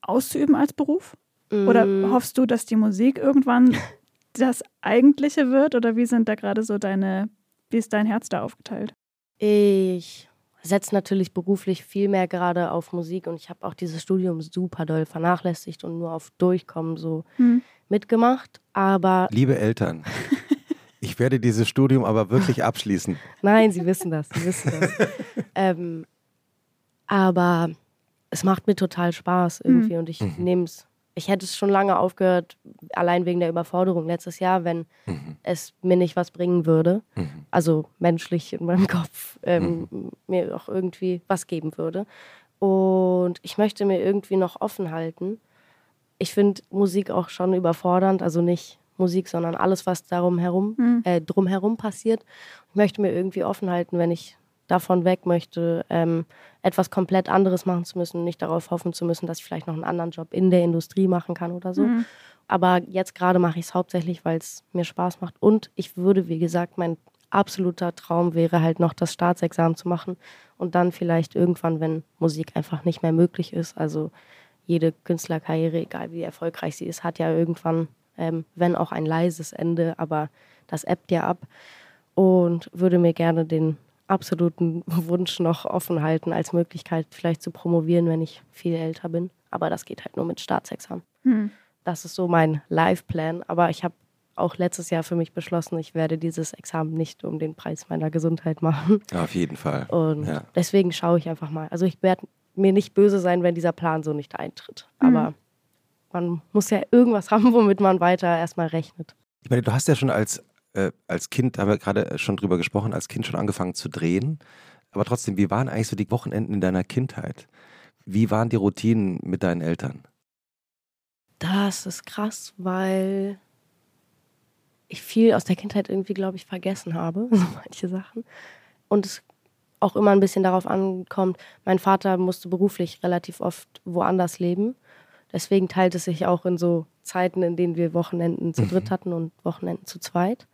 auszuüben als Beruf? Oder Mm, hoffst du, dass die Musik irgendwann *laughs* das Eigentliche wird? Oder wie sind da gerade so deine, wie ist dein Herz da aufgeteilt? Ich setze natürlich beruflich viel mehr gerade auf Musik und ich habe auch dieses Studium super doll vernachlässigt und nur auf Durchkommen so Hm. mitgemacht. Aber Liebe Eltern, *laughs* ich werde dieses Studium aber wirklich abschließen. Nein, sie wissen das, sie wissen das. *laughs* ähm, aber es macht mir total Spaß irgendwie und ich nehme es. Ich hätte es schon lange aufgehört, allein wegen der Überforderung letztes Jahr, wenn es mir nicht was bringen würde. Also menschlich in meinem *laughs* Kopf ähm, mir auch irgendwie was geben würde. Und ich möchte mir irgendwie noch offen halten. Ich finde Musik auch schon überfordernd, also nicht Musik, sondern alles, was darum herum, äh, drumherum passiert. Ich möchte mir irgendwie offen halten, wenn ich davon weg möchte, ähm, etwas komplett anderes machen zu müssen, nicht darauf hoffen zu müssen, dass ich vielleicht noch einen anderen Job in der Industrie machen kann oder so. Aber jetzt gerade mache ich es hauptsächlich, weil es mir Spaß macht. Und ich würde, wie gesagt, mein absoluter Traum wäre halt noch das Staatsexamen zu machen und dann vielleicht irgendwann, wenn Musik einfach nicht mehr möglich ist, also jede Künstlerkarriere, egal wie erfolgreich sie ist, hat ja irgendwann, ähm, wenn auch ein leises Ende, aber das ebbt ja ab. Und würde mir gerne den absoluten Wunsch noch offen halten, als Möglichkeit vielleicht zu promovieren, wenn ich viel älter bin. Aber das geht halt nur mit Staatsexamen. Hm. Das ist so mein Life-Plan. Aber ich habe auch letztes Jahr für mich beschlossen, ich werde dieses Examen nicht um den Preis meiner Gesundheit machen. Auf jeden Fall. Und Ja. deswegen schaue ich einfach mal. Also ich werde mir nicht böse sein, wenn dieser Plan so nicht eintritt. Mhm. Aber man muss ja irgendwas *laughs* haben, womit man weiter erstmal rechnet. Ich meine, du hast ja schon als, äh, als Kind, da haben wir gerade schon drüber gesprochen, als Kind schon angefangen zu drehen. Aber trotzdem, wie waren eigentlich so die Wochenenden in deiner Kindheit? Wie waren die Routinen mit deinen Eltern? Das ist krass, weil ich viel aus der Kindheit irgendwie, glaube ich, vergessen habe, *laughs* so manche Sachen. Und es auch immer ein bisschen darauf ankommt, mein Vater musste beruflich relativ oft woanders leben. Deswegen teilt es sich auch in so Zeiten, in denen wir Wochenenden zu *laughs* dritt hatten und Wochenenden zu zweit.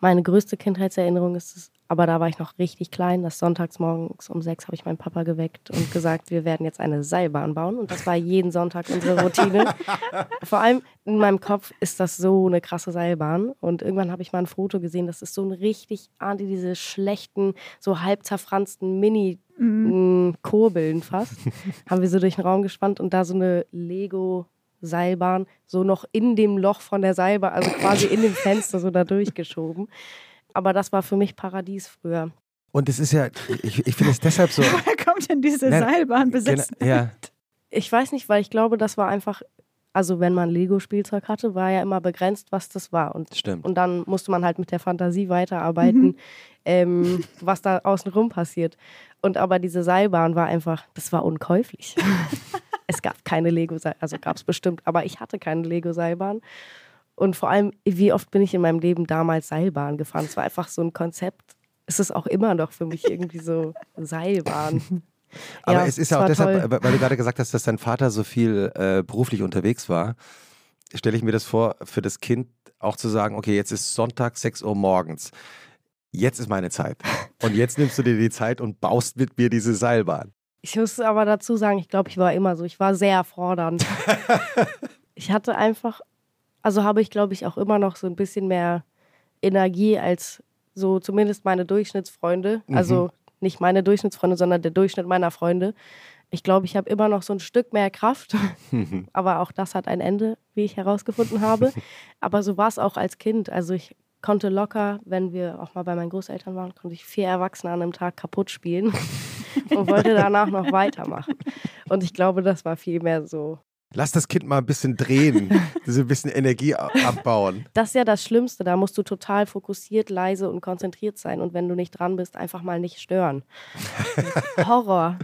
Meine größte Kindheitserinnerung ist es, aber da war ich noch richtig klein, dass sonntags morgens um sechs habe ich meinen Papa geweckt und gesagt, wir werden jetzt eine Seilbahn bauen. Und das war jeden Sonntag unsere Routine. *laughs* Vor allem in meinem Kopf ist das so eine krasse Seilbahn. Und irgendwann habe ich mal ein Foto gesehen, das ist so ein richtig, ahnt ihr diese schlechten, so halb zerfransten Mini- Mhm. mh, Kurbeln fast. *laughs* haben wir so durch den Raum gespannt und da so eine Lego-Seilbahn so noch in dem Loch von der Seilbahn, also quasi in dem Fenster so da durchgeschoben. Aber das war für mich Paradies früher. Und es ist ja, ich, ich finde es deshalb so. *laughs* Woher kommt denn diese Nein, Seilbahn Gena- besessen? ja, Ich weiß nicht, weil ich glaube, das war einfach Also wenn man Lego-Spielzeug hatte, war ja immer begrenzt, was das war. Und, Stimmt. und dann musste man halt mit der Fantasie weiterarbeiten, ähm, was da außenrum passiert. Und aber diese Seilbahn war einfach, das war unkäuflich. *laughs* es gab keine Lego-Seilbahn, also gab es bestimmt, aber ich hatte keine Lego-Seilbahn. Und vor allem, wie oft bin ich in meinem Leben damals Seilbahn gefahren? Es war einfach so ein Konzept. Es ist auch immer noch für mich irgendwie so Seilbahn. Aber Ja, es ist ja auch deshalb, toll. weil weil du gerade gesagt hast, dass dein Vater so viel äh, beruflich unterwegs war, stelle ich mir das vor, für das Kind auch zu sagen, okay, jetzt ist Sonntag, 6 Uhr morgens. Jetzt ist meine Zeit. Und jetzt nimmst du dir die Zeit und baust mit mir diese Seilbahn. Ich muss aber dazu sagen, ich glaube, ich war immer so. Ich war sehr fordernd. *laughs* ich hatte einfach, also habe ich, glaube ich, auch immer noch so ein bisschen mehr Energie als so zumindest meine Durchschnittsfreunde. Also nicht meine Durchschnittsfreunde, sondern der Durchschnitt meiner Freunde. Ich glaube, ich habe immer noch so ein Stück mehr Kraft. *laughs* Aber auch das hat ein Ende, wie ich herausgefunden habe. Aber so war es auch als Kind. Also ich konnte locker, wenn wir auch mal bei meinen Großeltern waren, konnte ich vier Erwachsene an einem Tag kaputt spielen *laughs* und wollte danach noch weitermachen. Und ich glaube, das war viel mehr so. Lass das Kind mal ein bisschen drehen, *laughs* diese ein bisschen Energie abbauen. Das ist ja das Schlimmste. Da musst du total fokussiert, leise und konzentriert sein. Und wenn du nicht dran bist, einfach mal nicht stören. *laughs* Horror.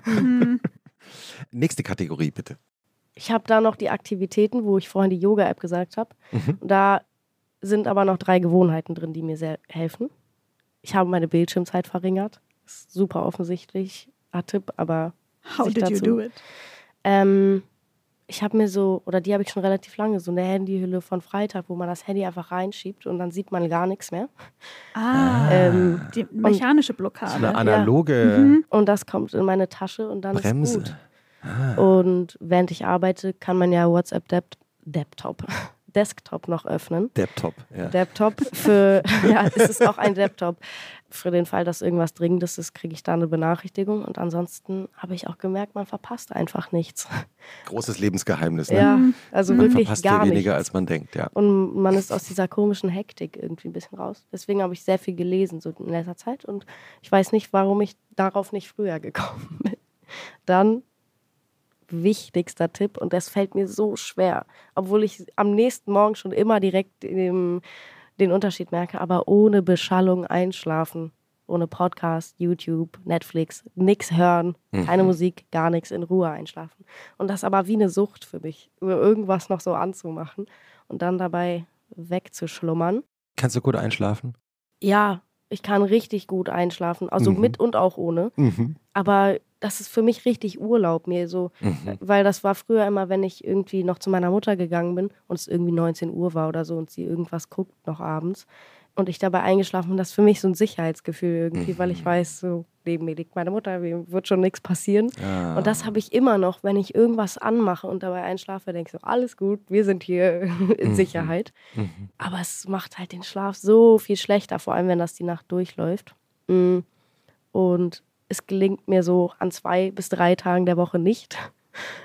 Nächste Kategorie, bitte. Ich habe da noch die Aktivitäten, wo ich vorhin die Yoga-App gesagt habe. Da sind aber noch drei Gewohnheiten drin, die mir sehr helfen. Ich habe meine Bildschirmzeit verringert. Ist super offensichtlich, Tipp, aber How did you dazu- do it? ähm, ich habe mir so, oder die habe ich schon relativ lange, so eine Handyhülle von Freitag, wo man das Handy einfach reinschiebt und dann sieht man gar nichts mehr. Ah, Ähm, die mechanische So Blockade. eine analoge Und das kommt in meine Tasche und dann ist Bremse. gut. Und während ich arbeite, kann man ja WhatsApp Dep- Desktop, Desktop noch öffnen. Laptop. Ja. Laptop für, *laughs* ja, es ist auch ein Laptop. Für den Fall, dass irgendwas Dringendes ist, kriege ich da eine Benachrichtigung. Und ansonsten habe ich auch gemerkt, man verpasst einfach nichts. Großes Lebensgeheimnis. Ne? Ja, also Man wirklich verpasst gar weniger, nichts. als man denkt. Ja. Und man ist aus dieser komischen Hektik irgendwie ein bisschen raus. Deswegen habe ich sehr viel gelesen so in letzter Zeit. Und ich weiß nicht, warum ich darauf nicht früher gekommen bin. Dann wichtigster Tipp, und das fällt mir so schwer, obwohl ich am nächsten Morgen schon immer direkt den, den Unterschied merke, aber ohne Beschallung einschlafen. Ohne Podcast, YouTube, Netflix, nix hören, keine Musik, gar nichts, in Ruhe einschlafen. Und das aber wie eine Sucht für mich, irgendwas noch so anzumachen und dann dabei wegzuschlummern. Kannst du gut einschlafen? Ja, ich kann richtig gut einschlafen, also Mhm. mit und auch ohne. Mhm. Aber das ist für mich richtig Urlaub mir so, Mhm. weil das war früher immer, wenn ich irgendwie noch zu meiner Mutter gegangen bin und es irgendwie 19 Uhr war oder so und sie irgendwas guckt noch abends und ich dabei eingeschlafen bin, das ist für mich so ein Sicherheitsgefühl irgendwie, weil Mhm. ich weiß, so neben mir liegt meine Mutter, mir wird schon nichts passieren. Ah. Und das habe ich immer noch, wenn ich irgendwas anmache und dabei einschlafe, denke ich so, alles gut, wir sind hier *laughs* in Mhm. Sicherheit. Mhm. Aber es macht halt den Schlaf so viel schlechter, vor allem wenn das die Nacht durchläuft. Mm. Und es gelingt mir so an zwei bis drei Tagen der Woche nicht. *laughs*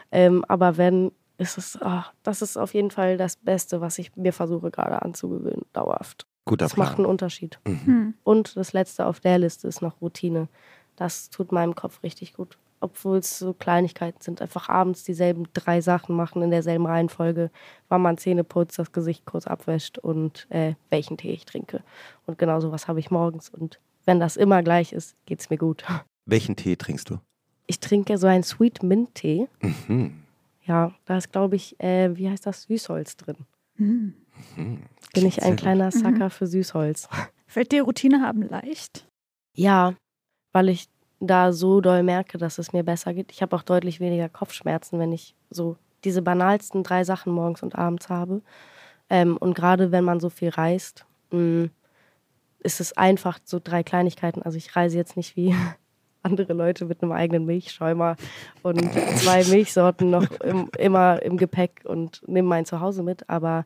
Ähm, aber wenn, ist es, ah, das ist auf jeden Fall das Beste, was ich mir versuche gerade anzugewöhnen, dauerhaft. Guter Das macht Plan. einen Unterschied. Hm. Und das letzte auf der Liste ist noch Routine. Das tut meinem Kopf richtig gut. Obwohl es so Kleinigkeiten sind. Einfach abends dieselben drei Sachen machen in derselben Reihenfolge. Wann man Zähne putzt, das Gesicht kurz abwäscht und äh, welchen Tee ich trinke. Und genau sowas habe ich morgens. Und wenn das immer gleich ist, geht es mir gut. *laughs* Welchen Tee trinkst du? Ich trinke so einen Sweet Mint Tee. Mhm. Ja, da ist, glaube ich, äh, wie heißt das, Süßholz drin. Hm. Mhm. Bin ich ein gut. kleiner Sucker für Süßholz. *laughs* Fällt dir Routine haben leicht? Ja, weil ich da so doll merke, dass es mir besser geht. Ich habe auch deutlich weniger Kopfschmerzen, wenn ich so diese banalsten drei Sachen morgens und abends habe. Ähm, und gerade wenn man so viel reist, mh, ist es einfach so drei Kleinigkeiten. Also ich reise jetzt nicht wie andere Leute mit einem eigenen Milchschäumer und zwei Milchsorten noch im, immer im Gepäck und nehme mein Zuhause mit. Aber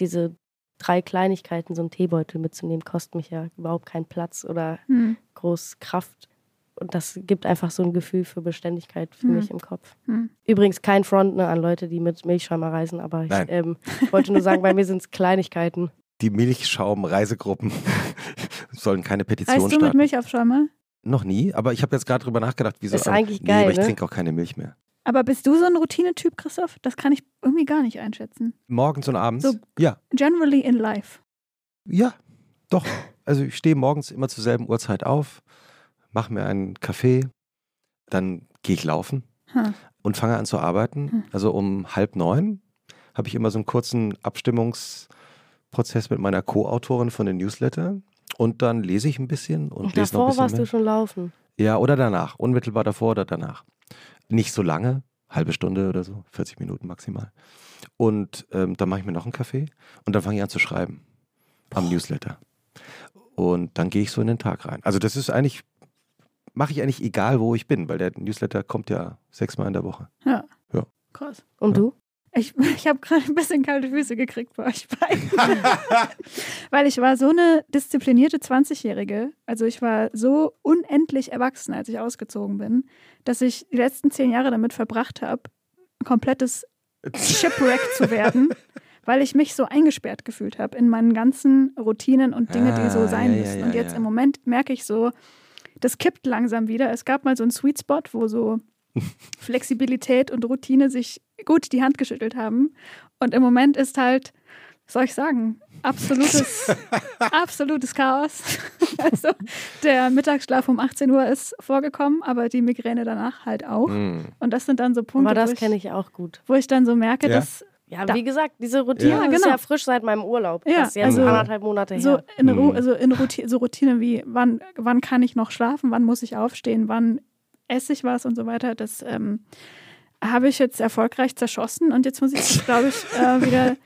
diese drei Kleinigkeiten, so einen Teebeutel mitzunehmen, kostet mich ja überhaupt keinen Platz oder Hm. groß Kraft. Und das gibt einfach so ein Gefühl für Beständigkeit für Hm. mich im Kopf. Hm. Übrigens kein Front ne, an Leute, die mit Milchschäumer reisen, aber ich ähm, wollte nur sagen, bei mir sind es Kleinigkeiten. Die Milchschaum-Reisegruppen *laughs* sollen keine Petition Reist du mit starten. Milchaufschäumer? Noch nie, aber ich habe jetzt gerade drüber nachgedacht, wieso. Ist eigentlich nee, geil, aber ich ne? trinke auch keine Milch mehr. Aber bist du so ein Routinetyp, Christoph? Das kann ich irgendwie gar nicht einschätzen. Morgens und abends? So- ja. Generally in life. Ja, doch. Also ich stehe morgens immer zur selben Uhrzeit auf, mache mir einen Kaffee, dann gehe ich laufen Hm. und fange an zu arbeiten. Hm. Also um halb neun habe ich immer so einen kurzen Abstimmungsprozess mit meiner Co-Autorin von den Newsletter. Und dann lese ich ein bisschen und, Und lese noch ein davor bisschen warst mehr. du schon laufen. Ja, oder danach. Unmittelbar davor oder danach. Nicht so lange, halbe Stunde oder so, 40 Minuten maximal. Und ähm, dann mache ich mir noch einen Kaffee und dann fange ich an zu schreiben am Newsletter. Und dann gehe ich so in den Tag rein. Also das ist eigentlich, mache ich eigentlich egal, wo ich bin, weil der Newsletter kommt ja sechsmal in der Woche. Ja. Ja. Krass. Und Ja. du? Ich, *laughs* ich habe gerade ein bisschen kalte Füße gekriegt bei euch beiden. *laughs* Weil ich war so eine disziplinierte 20-Jährige. Also ich war so unendlich erwachsen, als ich ausgezogen bin, dass ich die letzten zehn Jahre damit verbracht habe, ein komplettes *laughs* Shipwreck zu werden, weil ich mich so eingesperrt gefühlt habe in meinen ganzen Routinen und Dinge, die so Ah, sein ja, ja, müssen. ja, und jetzt ja. im Moment merke ich so, das kippt langsam wieder. Es gab mal so einen Sweet Spot, wo so Flexibilität und Routine sich gut die Hand geschüttelt haben. Und im Moment ist halt, was soll ich sagen, absolutes, *laughs* absolutes Chaos. Also der Mittagsschlaf um 18 Uhr ist vorgekommen, aber die Migräne danach halt auch. Mm. Und das sind dann so Punkte, Aber wo, das ich, kenne ich auch gut. wo ich dann so merke, Ja? dass Ja, Da- wie gesagt, diese Routine Ja. ist genau. ja frisch seit meinem Urlaub. Ja, das ist jetzt also- anderthalb Monate so her. in, Ru Mhm. also in Routine, so Routine wie, wann, wann kann ich noch schlafen, wann muss ich aufstehen, wann esse ich was und so weiter, das ähm, habe ich jetzt erfolgreich zerschossen und jetzt muss ich das, glaube ich, äh, *laughs* wieder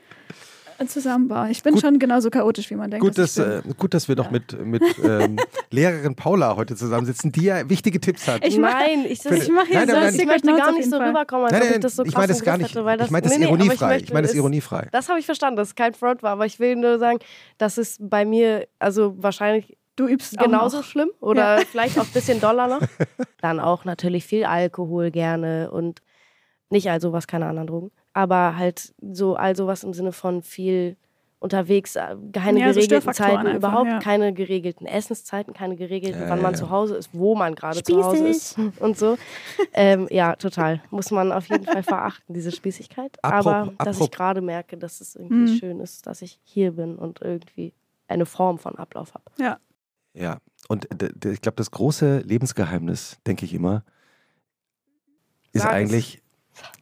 zusammenbauen. Ich bin Gut. schon genauso chaotisch, wie man denkt. Gut, dass dass, ich bin. äh, gut, dass wir doch mit, mit ähm, *laughs* Lehrerin Paula heute zusammensitzen, die ja wichtige Tipps hat. Ich nein, ich, das, ich mache hier Nein, so ich möchte gar nicht so rüberkommen, als Nein, ob ich das so ich krass meine das gar nicht. hätte, weil das, ich meine das nee, ironiefrei. möchte Ich meine das es- ironiefrei. Das habe ich verstanden, dass es kein Front war, aber ich will nur sagen, das ist bei mir, also wahrscheinlich Du übst auch genauso noch. schlimm oder vielleicht auch ein bisschen doller noch. *laughs* Dann auch natürlich viel Alkohol gerne und nicht all sowas, keine anderen Drogen, aber halt so all sowas im Sinne von viel unterwegs, äh, keine Ja, so geregelten Störfaktoren Zeiten, einfach, überhaupt ja. keine geregelten Essenszeiten, keine geregelten, Ja, wann ja, man ja. zu Hause ist, wo man gerade zu Hause ist *laughs* und so. Ähm, ja, total. Muss man auf jeden Fall verachten, diese Spießigkeit. Apro- Aber dass ich gerade merke, dass es irgendwie Mhm. schön ist, dass ich hier bin und irgendwie eine Form von Ablauf habe. Ja. Ja, und ich glaube, das große Lebensgeheimnis, denke ich immer, ist Sag es. eigentlich,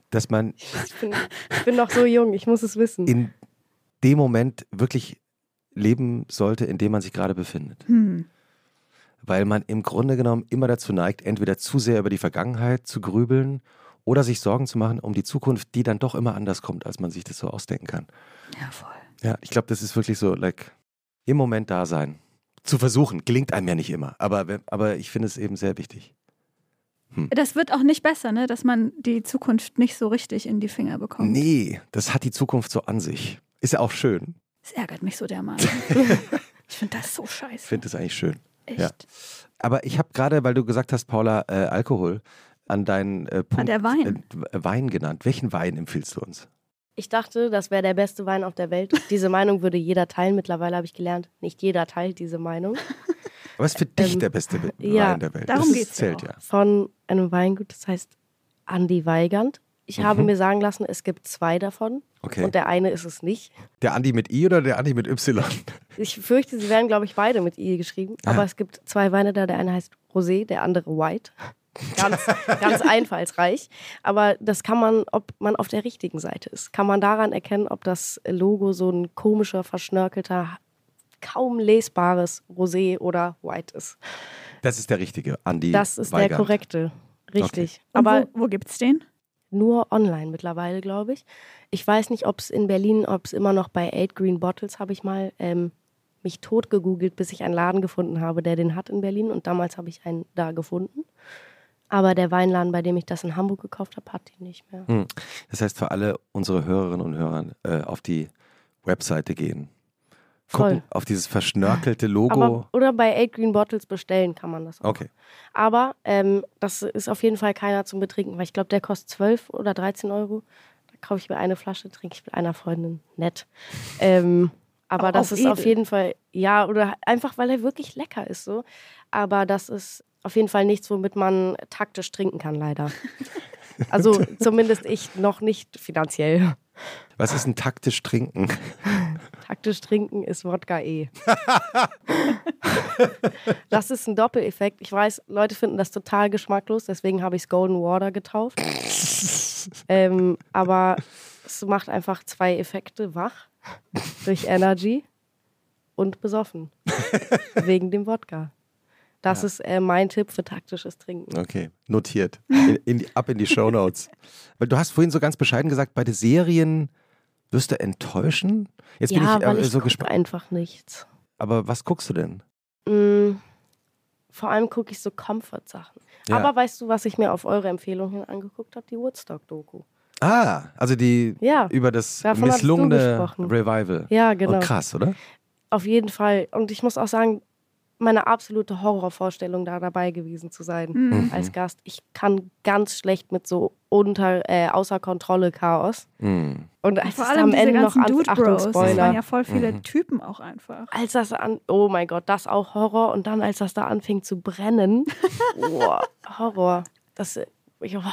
dass man Ich bin, ich bin noch so jung, ich muss es wissen. in dem Moment wirklich leben sollte, in dem man sich gerade befindet. Hm. Weil man im Grunde genommen immer dazu neigt, entweder zu sehr über die Vergangenheit zu grübeln oder sich Sorgen zu machen um die Zukunft, die dann doch immer anders kommt, als man sich das so ausdenken kann. Ja, voll. Ja, ich glaube, das ist wirklich so, like, im Moment da sein. Zu versuchen, gelingt einem ja nicht immer, aber, aber ich finde es eben sehr wichtig. Das wird auch nicht besser, ne? dass man die Zukunft nicht so richtig in die Finger bekommt. Nee, das hat die Zukunft so an sich. Ist ja auch schön. Das ärgert mich so dermaßen. *laughs* *laughs* ich finde das so Ich scheiße. finde es eigentlich schön. Echt. ja. Aber ich habe gerade, weil du gesagt hast, Paula, äh, Alkohol, an deinen äh, Punkt der Wein. Äh, Wein genannt. Welchen Wein empfiehlst du uns? Ich dachte, das wäre der beste Wein auf der Welt. Diese Meinung würde jeder teilen. Mittlerweile habe ich gelernt, nicht jeder teilt diese Meinung. Was ist für dich Ähm, der beste Wein ja, der Welt? darum das geht's ja zählt ja. Von einem Weingut, das heißt Andi Weigand. Ich habe Mhm. mir sagen lassen, es gibt zwei davon Okay. und der eine ist es nicht. Der Andi mit I oder der Andi mit Y? Ich fürchte, sie werden, glaube ich, beide mit I geschrieben. Ah. Aber es gibt zwei Weine da. Der eine heißt Rosé, der andere White. Ganz, ganz einfallsreich. Aber das kann man, ob man auf der richtigen Seite ist, kann man daran erkennen, ob das Logo so ein komischer, verschnörkelter, kaum lesbares Rosé oder White ist. Das ist der richtige, Andi Das ist Weigand. der korrekte. Richtig. Und Aber wo, wo gibt's den? nur online mittlerweile, glaube ich. Ich weiß nicht, ob es in Berlin, ob es immer noch bei Eight Green Bottles, habe ich mal ähm, mich tot gegoogelt, bis ich einen Laden gefunden habe, der den hat in Berlin. Und damals habe ich einen da gefunden. Aber der Weinladen, bei dem ich das in Hamburg gekauft habe, hat ihn nicht mehr. Hm. Das heißt, für alle unsere Hörerinnen und Hörer äh, auf die Webseite gehen. Gucken Voll. auf dieses verschnörkelte Logo. Aber, oder bei Eight Green Bottles bestellen kann man das auch. okay. Aber ähm, das ist auf jeden Fall keiner zum Betrinken, weil ich glaube, der kostet 12 oder 13 Euro. Da kaufe ich mir eine Flasche, trinke ich mit einer Freundin. Nett. Ähm, *laughs* aber Auch das auf ist auf edel. jeden Fall, ja, oder einfach, weil er wirklich lecker ist so. Aber das ist auf jeden Fall nichts, womit man taktisch trinken kann, leider. *laughs* Also zumindest ich noch nicht finanziell. Was ist ein taktisch trinken? Taktisch trinken ist Wodka E. *laughs* das ist ein Doppeleffekt. Ich weiß, Leute finden das total geschmacklos, deswegen habe ich es Golden Water getauft. *laughs* ähm, aber es macht einfach zwei Effekte wach durch Energy und besoffen. wegen dem Wodka. Das ja. ist äh, mein Tipp für taktisches Trinken. Okay, notiert. In, in die, ab in die Show Notes. *laughs* Weil du hast vorhin so ganz bescheiden gesagt, bei den Serien wirst du enttäuschen. Jetzt ja, bin ich, weil äh, ich so gespannt. einfach nichts. Aber was guckst du denn? Mm, vor allem gucke ich so Comfort-Sachen. Ja. Aber weißt du, was ich mir auf eure Empfehlung hin angeguckt habe? Die Woodstock-Doku. Ah, also die ja, über das misslungene Revival. Ja, genau. Oh, krass, oder? Auf jeden Fall. Und ich muss auch sagen, meine absolute Horrorvorstellung, da dabei gewesen zu sein mhm. als Gast. Ich kann ganz schlecht mit so unter, äh, außer Kontrolle Chaos. Mhm. Und als Vor es am Ende noch an, Achtung, Spoiler. Das waren ja voll viele mhm. Typen auch einfach. Als das an, oh mein Gott, das auch Horror. Und dann, als das da anfing zu brennen, *laughs* oh, Horror. Das, ich, oh.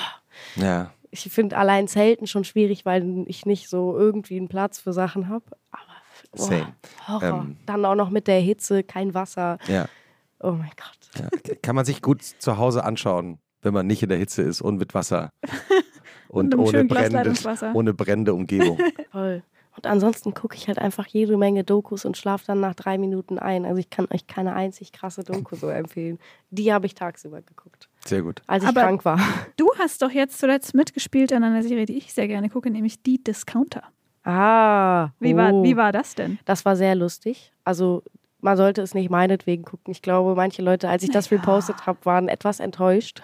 ja. ich finde allein Zelten schon schwierig, weil ich nicht so irgendwie einen Platz für Sachen habe. Aber Same. Horror. Ähm, Dann auch noch mit der Hitze, kein Wasser. Ja. Oh mein Gott. Ja. Kann man sich gut zu Hause anschauen, wenn man nicht in der Hitze ist und mit Wasser. *laughs* Und, und ohne, brennende, ohne brennende Umgebung. *laughs* Voll. Und ansonsten gucke ich halt einfach jede Menge Dokus und schlafe dann nach drei Minuten ein. Also ich kann euch keine einzig krasse Doku so empfehlen. Die habe ich tagsüber geguckt. Sehr gut. Als ich Aber krank war. Du hast doch jetzt zuletzt mitgespielt an einer Serie, die ich sehr gerne gucke, nämlich Die Discounter. Ah. Wie, oh. war, wie war das denn? Das war sehr lustig. Also man sollte es nicht meinetwegen gucken. Ich glaube, manche Leute, als ich das ja. repostet habe, waren etwas enttäuscht.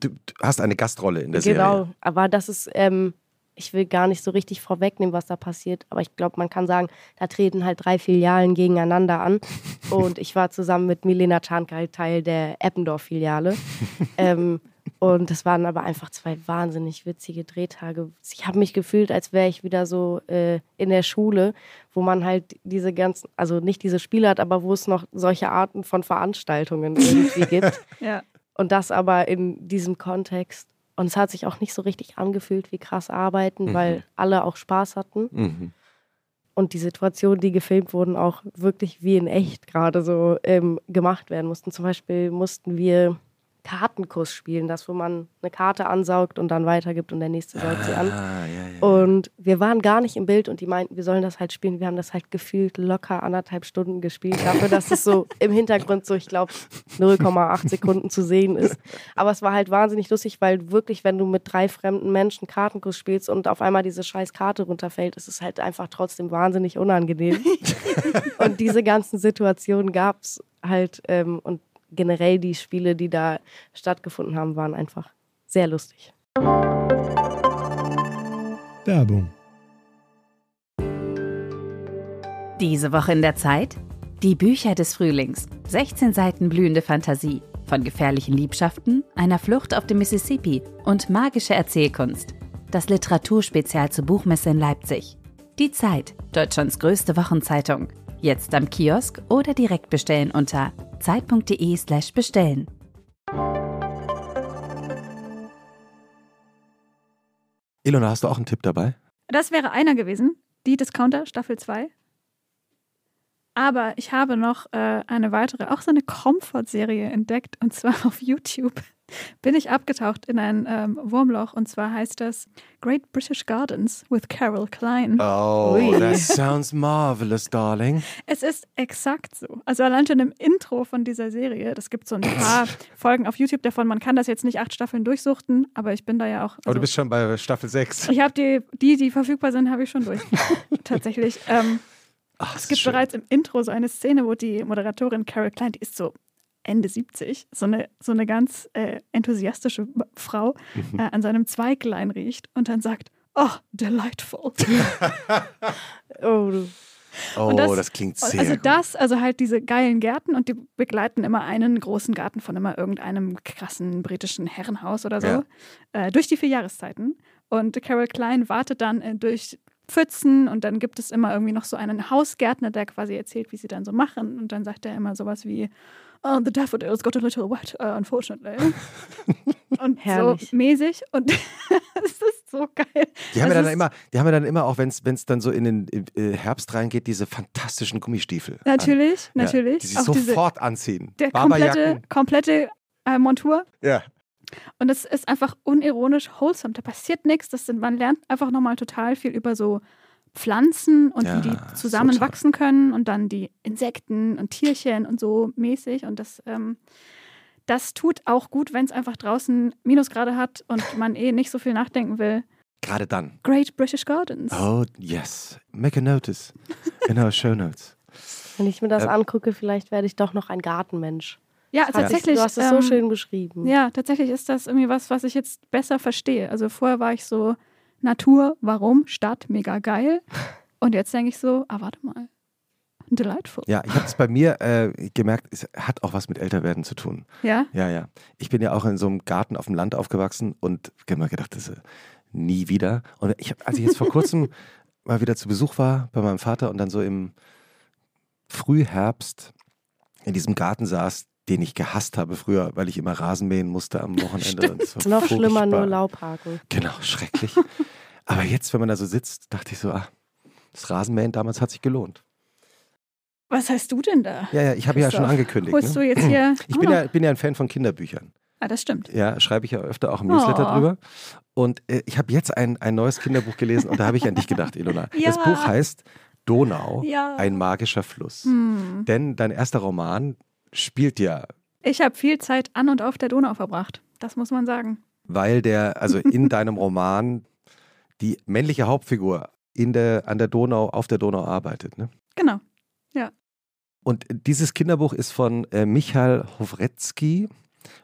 Du, hast eine Gastrolle in der genau. Serie. Genau, aber das ist, ähm, ich will gar nicht so richtig vorwegnehmen, was da passiert, aber ich glaube, man kann sagen, da treten halt drei Filialen gegeneinander an. Und ich war zusammen mit Milena Czarnkal Teil der Eppendorf-Filiale. *laughs* ähm, und das waren aber einfach zwei wahnsinnig witzige Drehtage. Ich habe mich gefühlt, als wäre ich wieder so äh, in der Schule, wo man halt diese ganzen, also nicht diese Spiele hat, aber wo es noch solche Arten von Veranstaltungen irgendwie gibt. *laughs* ja. Und das aber in diesem Kontext. Und es hat sich auch nicht so richtig angefühlt wie krass arbeiten, mhm. weil alle auch Spaß hatten. Mhm. Und die Situationen, die gefilmt wurden, auch wirklich wie in echt gerade so ähm, gemacht werden mussten. Zum Beispiel mussten wir Kartenkurs spielen, das, wo man eine Karte ansaugt und dann weitergibt und der nächste saugt sie an. Ah, ja, ja. Und wir waren gar nicht im Bild und die meinten, wir sollen das halt spielen. Wir haben das halt gefühlt locker anderthalb Stunden gespielt, dafür, dass es so *laughs* im Hintergrund so, ich glaube, 0,8 Sekunden zu sehen ist. Aber es war halt wahnsinnig lustig, weil wirklich, wenn du mit drei fremden Menschen Kartenkurs spielst und auf einmal diese scheiß Karte runterfällt, ist es halt einfach trotzdem wahnsinnig unangenehm. *laughs* und diese ganzen Situationen gab es halt ähm, und generell die Spiele, die da stattgefunden haben, waren einfach sehr lustig. Werbung. Diese Woche in der Zeit? Die Bücher des Frühlings. 16 Seiten blühende Fantasie. Von gefährlichen Liebschaften, einer Flucht auf dem Mississippi und magische Erzählkunst. Das Literaturspezial zur Buchmesse in Leipzig. Die Zeit, Deutschlands größte Wochenzeitung. Jetzt am Kiosk oder direkt bestellen unter zeit.de/slash bestellen. Ilona, hast du auch einen Tipp dabei? Das wäre einer gewesen. Die Discounter Staffel 2. Aber ich habe noch äh, eine weitere, auch so eine Comfort-Serie entdeckt, und zwar *laughs* auf YouTube bin ich abgetaucht in ein ähm, Wurmloch und zwar heißt das Great British Gardens with Carol Klein. Oh, Ui. that sounds marvelous, darling. Es ist exakt so. Also allein schon im Intro von dieser Serie, das gibt so ein paar *clears throat* Folgen auf YouTube davon. Man kann das jetzt nicht acht Staffeln durchsuchten, aber ich bin da ja auch. Also, aber du bist schon bei Staffel 6. Ich habe die, die, die verfügbar sind, habe ich schon durch. *laughs* Tatsächlich. Ähm, Ach, es gibt schön. bereits im Intro so eine Szene, wo die Moderatorin Carol Klein, die ist so Ende 70, so eine, so eine ganz äh, enthusiastische Frau mhm. äh, an seinem Zweiglein riecht und dann sagt, oh, delightful. *laughs* *laughs* oh, oh das, das, klingt sehr Also das, also halt diese geilen Gärten und die begleiten immer einen großen Garten von immer irgendeinem krassen britischen Herrenhaus oder so ja. äh, durch die vier Jahreszeiten. Und Carol Klein wartet dann äh, durch Pfützen und dann gibt es immer irgendwie noch so einen Hausgärtner, der quasi erzählt, wie sie dann so machen. Und dann sagt er immer sowas wie, oh, the daffodils got a little wet, uh, unfortunately. *laughs* und Herrlich. so mäßig. Und *laughs* es ist so geil. Die haben ja dann ist- immer, die haben ja dann immer auch, wenn es dann so in den äh, Herbst reingeht, diese fantastischen Gummistiefel. an. Natürlich, Ja, natürlich. die sich Auch diese, sofort anziehen. der komplette, komplette äh, Montur. Ja. Und es ist einfach unironisch wholesome. Da passiert nichts. Das sind, man lernt einfach nochmal total viel über so Pflanzen und Ja, wie die so zusammenwachsen können und dann die Insekten und Tierchen und so mäßig. Und das, ähm, das tut auch gut, wenn es einfach draußen Minusgrade hat und man eh nicht so viel nachdenken will. Gerade dann. Great British Gardens. Oh, yes. Make a notice in our show notes. *laughs* Wenn ich mir das Äh, angucke, vielleicht werde ich doch noch ein Gartenmensch. Ja, Hat- tatsächlich. Du hast es so ähm, schön beschrieben. Ja, tatsächlich ist das irgendwie was, was ich jetzt besser verstehe. Also vorher war ich so Natur, warum, Stadt, mega geil. Und jetzt denke ich so, ah, warte mal. Delightful. Ja, ich habe es bei mir äh, gemerkt, es hat auch was mit Älterwerden zu tun. Ja? Ja, ja. Ich bin ja auch in so einem Garten auf dem Land aufgewachsen und habe immer gedacht, das ist äh, nie wieder. Und ich hab, als ich jetzt vor kurzem *laughs* mal wieder zu Besuch war bei meinem Vater und dann so im Frühherbst in diesem Garten saß, den ich gehasst habe früher, weil ich immer Rasen mähen musste am Wochenende. War Noch schlimmer, nur. Laubhaken. Genau, schrecklich. Aber jetzt, wenn man da so sitzt, dachte ich so, ah, das Rasenmähen damals hat sich gelohnt. Was heißt du denn da? Ja, ja, ich habe ja schon angekündigt. Holst du Ne? jetzt hier. *clears throat* Ich bin oh. ja, bin ja ein Fan von Kinderbüchern. Ah, das stimmt. Ja, schreibe ich ja öfter auch im Newsletter Oh. drüber. Und äh, ich habe jetzt ein, ein neues Kinderbuch gelesen und da habe ich an dich gedacht, Ilona. *laughs* Das Ja. Buch heißt Donau, Ja. ein magischer Fluss. Hm. Denn dein erster Roman spielt ja, Ich habe viel Zeit an und auf der Donau verbracht. Das muss man sagen. weil der, also in *laughs* deinem Roman, die männliche Hauptfigur in der, an der Donau, auf der Donau arbeitet. Ne? Genau. Und dieses Kinderbuch ist von äh, Michal Howrecki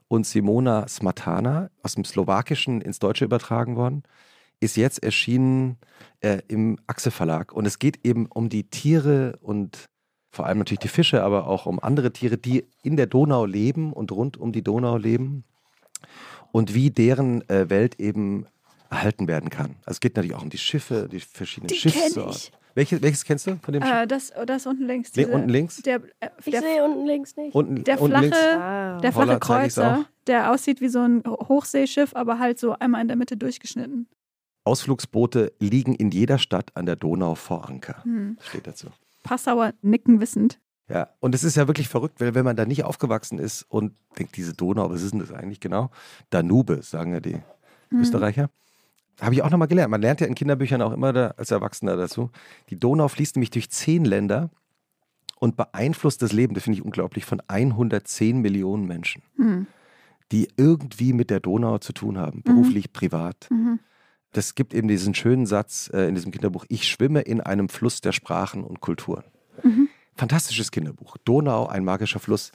und Simona Smatana aus dem Slowakischen ins Deutsche übertragen worden. Ist jetzt erschienen äh, im Achse Verlag. Und es geht eben um die Tiere und vor allem natürlich die Fische, aber auch um andere Tiere, die in der Donau leben und rund um die Donau leben. Und wie deren äh, Welt eben erhalten werden kann. Also es geht natürlich auch um die Schiffe, die verschiedenen Die kenn Schiffssorten. ich. Welches, welches kennst du von dem Schiff? Äh, das, das unten links. Nee, diese- unten links? Der, äh, Ich der, sehe unten links nicht. Unten, der unten links. flache, Ah. der flache Holla, Kreuzer, der aussieht wie so ein Hochseeschiff, aber halt so einmal in der Mitte durchgeschnitten. Ausflugsboote liegen in jeder Stadt an der Donau vor Anker. Hm. Steht dazu. Passauer nicken wissend. Ja, und es ist ja wirklich verrückt, weil wenn man da nicht aufgewachsen ist und denkt, diese Donau, was ist denn das eigentlich genau? Danube, sagen ja die Hm. Österreicher. Habe ich auch nochmal gelernt. Man lernt ja in Kinderbüchern auch immer da, als Erwachsener dazu. Die Donau fließt nämlich durch zehn Länder und beeinflusst das Leben, das finde ich unglaublich, von 110 Millionen Menschen, Hm. die irgendwie mit der Donau zu tun haben, beruflich, privat. Mhm. Das gibt eben diesen schönen Satz äh, in diesem Kinderbuch, ich schwimme in einem Fluss der Sprachen und Kulturen. Mhm. Fantastisches Kinderbuch. Donau, ein magischer Fluss.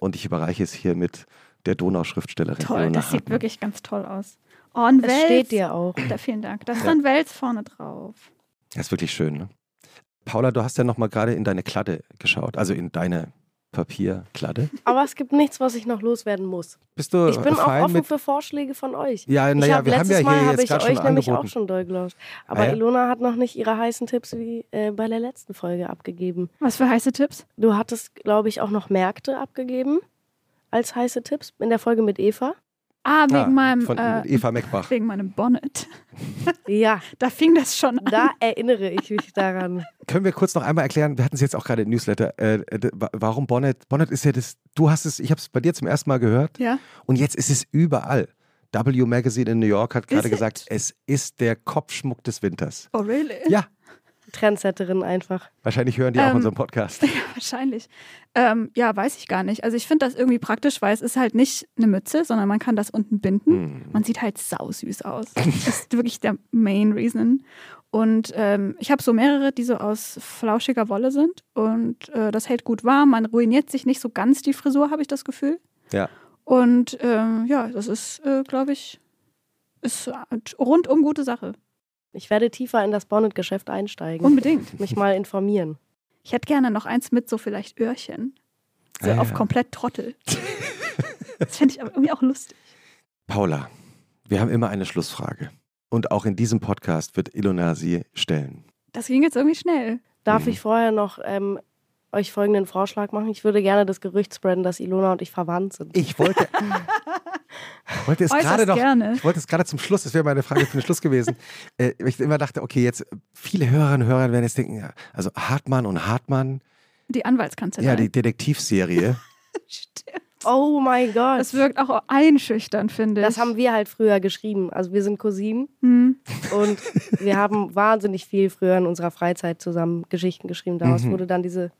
Und ich überreiche es hier mit der Donauschriftstellerin. Toll, Ilona das sieht wirklich ganz toll aus. Oh, ein Es Wels. steht dir auch. Da, vielen Dank. Da ist Ja. dann Wels vorne drauf. Das ist wirklich schön. Ne? Paula, du hast ja noch mal gerade in deine Kladde geschaut, also in deine Papierkladde. Aber es gibt nichts, was ich noch loswerden muss. Bist du Ich bin auch offen für Vorschläge von euch. Ja, naja, hab wir haben letztes ja Mal hier habe jetzt ich gerade euch schon nämlich angeboten. auch schon durchgelauscht. Aber Ah ja? Ilona hat noch nicht ihre heißen Tipps wie äh, bei der letzten Folge abgegeben. Was für heiße Tipps? Du hattest, glaube ich, auch noch Märkte abgegeben als heiße Tipps in der Folge mit Eva. Ah, wegen Ah, meinem von äh, Eva Meckbach. wegen meinem Bonnet. *laughs* Ja, Da fing das schon an. da erinnere ich mich daran. Können wir kurz noch einmal erklären, wir hatten es jetzt auch gerade im Newsletter, äh, äh, warum Bonnet? Bonnet ist ja das, du hast es, ich habe es bei dir zum ersten Mal gehört Ja. und jetzt ist es überall. W Magazine in New York hat gerade Is it? gesagt, es ist der Kopfschmuck des Winters. Oh, really? Ja, Trendsetterin einfach. wahrscheinlich hören die auch Ähm, unseren Podcast. *laughs* Ja, wahrscheinlich. Ähm, ja, weiß ich gar nicht. Also ich finde das irgendwie praktisch, weil es ist halt nicht eine Mütze, sondern man kann das unten binden. Hm. Man sieht halt sausüß aus. Das ist *laughs* wirklich der Main Reason. Und ähm, ich habe so mehrere, die so aus flauschiger Wolle sind. Und äh, das hält gut warm. Man ruiniert sich nicht so ganz die Frisur, habe ich das Gefühl. Ja. Und ähm, ja, das ist, äh, glaube ich, ist rundum gute Sache. Ich werde tiefer in das Bonnet-Geschäft einsteigen. Unbedingt. mich mal informieren. Ich hätte gerne noch eins mit so vielleicht Öhrchen. So Ah, auf ja. komplett Trottel. *laughs* das fände ich aber irgendwie auch lustig. Paula, wir haben immer eine Schlussfrage. Und auch in diesem Podcast wird Ilona sie stellen. Das ging jetzt irgendwie schnell. Darf Mhm. ich vorher noch ähm, euch folgenden Vorschlag machen? Ich würde gerne das Gerücht spreaden, dass Ilona und ich verwandt sind. Ich wollte, Ich wollte es gerade noch, gerne. ich wollte es gerade zum Schluss, das wäre meine Frage für den Schluss gewesen. *laughs* Äh, ich immer dachte, okay, jetzt viele Hörerinnen und Hörer werden jetzt denken, ja, also Hartmann und Hartmann, Die Anwaltskanzlei. ja, die Detektivserie. *laughs* Stimmt. Oh mein Gott. Das wirkt auch einschüchtern, finde ich. Das haben wir halt früher geschrieben. Also wir sind Cousinen Hm. und *laughs* wir haben wahnsinnig viel früher in unserer Freizeit zusammen Geschichten geschrieben. Daraus Mhm. wurde dann diese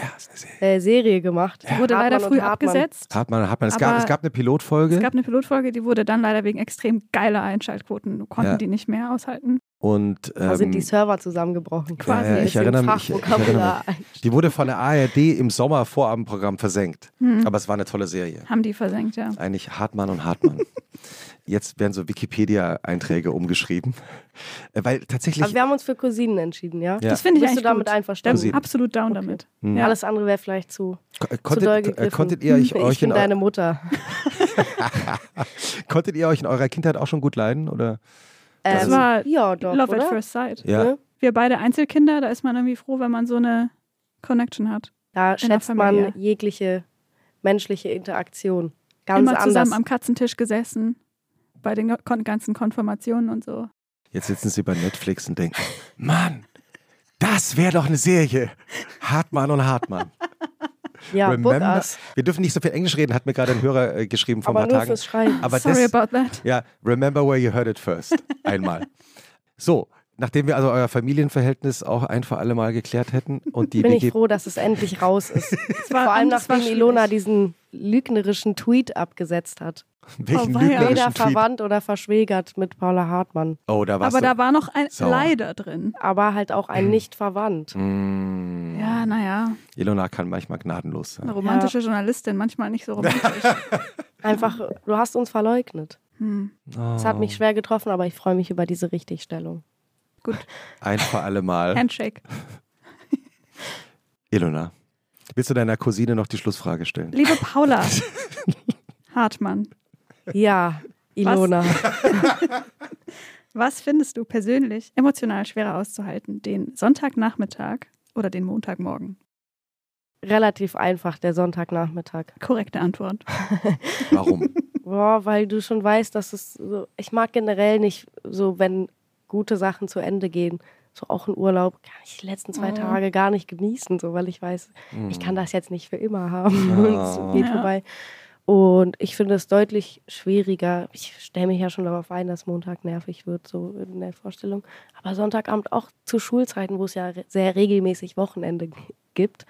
Ja, ist eine Serie. Äh, Serie gemacht. Wurde leider Hartmann und früh Hartmann. abgesetzt. Hartmann, Hartmann. Es, gab, es gab eine Pilotfolge Es gab eine Pilotfolge, die wurde dann leider wegen extrem geiler Einschaltquoten, konnten Ja. die nicht mehr aushalten. Und Da sind die ähm, Server zusammengebrochen. Quasi. Ja, ja, ich erinnere mich. Ich, ich erinnere mich. Die wurde von der ARD im Sommer Vorabendprogramm versenkt. Hm. Aber es war eine tolle Serie. Haben die versenkt, ja. Eigentlich Hartmann und Hartmann. *laughs* Jetzt werden so Wikipedia-Einträge umgeschrieben. Äh, Weil tatsächlich. Aber wir haben uns für Cousinen entschieden, ja? Ja. Das finde ich Bist eigentlich du damit gut. einverstanden? Cousinen. Absolut down Okay. damit. Hm. Ja. Alles andere wäre vielleicht zu, Ko- zu konntet, doll äh, gegriffen. konntet ihr euch, ich euch bin in, deine Mutter. *laughs* *laughs* konntet ihr euch in eurer Kindheit auch schon gut leiden? Oder? Das Ähm, war ja, doch, Love oder? at First Sight. Ja. Ne? Wir beide Einzelkinder, da ist man irgendwie froh, wenn man so eine Connection hat. Da schätzt man jegliche menschliche Interaktion ganz Immer anders. zusammen am Katzentisch gesessen, bei den ganzen Konfirmationen und so. Jetzt sitzen sie bei Netflix und denken: Mann, das wäre doch eine Serie. Hartmann und Hartmann. Ja, Remember-. Wir dürfen nicht so viel Englisch reden, hat mir gerade ein Hörer äh, geschrieben vor Aber ein paar nur Tagen. fürs. Aber Sorry das, about that. Ja, remember where you heard it first. Einmal. *laughs* So, nachdem wir also euer Familienverhältnis auch ein für alle Mal geklärt hätten und die *laughs* bin ich WG froh, dass es endlich raus ist. *laughs* war- Vor allem nachdem Ilona diesen lügnerischen Tweet abgesetzt hat. *laughs* welchen Oh, weia. Weder lügnerischen Tweet. verwandt oder verschwägert mit Paula Hartmann. Oh, da warst Aber du. da war noch ein sauer. Leider drin. Aber halt auch ein nicht verwandt. Mm. Ja, naja, Ilona kann manchmal gnadenlos eine sein. romantische Journalistin, manchmal nicht so romantisch. Einfach, du hast uns verleugnet. Hm. Es hat mich schwer getroffen, aber ich freue mich über diese Richtigstellung. Gut, Ein für alle Mal. Handshake. Ilona, willst du deiner Cousine noch die Schlussfrage stellen? Liebe Paula Hartmann, Ja, Ilona. was findest du persönlich emotional schwerer auszuhalten? Den Sonntagnachmittag oder den Montagmorgen? Relativ einfach, der Sonntagnachmittag. Korrekte Antwort. Warum? Boah, weil du schon weißt, dass es so. Ich mag generell nicht so, wenn gute Sachen zu Ende gehen. So auch ein Urlaub kann ich die letzten zwei Mhm. Tage gar nicht genießen, so weil ich weiß, Hm. ich kann das jetzt nicht für immer haben. Ah. *laughs* Und es geht Ja. vorbei. Und ich finde es deutlich schwieriger. Ich stelle mich ja schon darauf ein, dass Montag nervig wird, so in der Vorstellung. Aber Sonntagabend auch zu Schulzeiten, wo es ja sehr regelmäßig Wochenende gibt,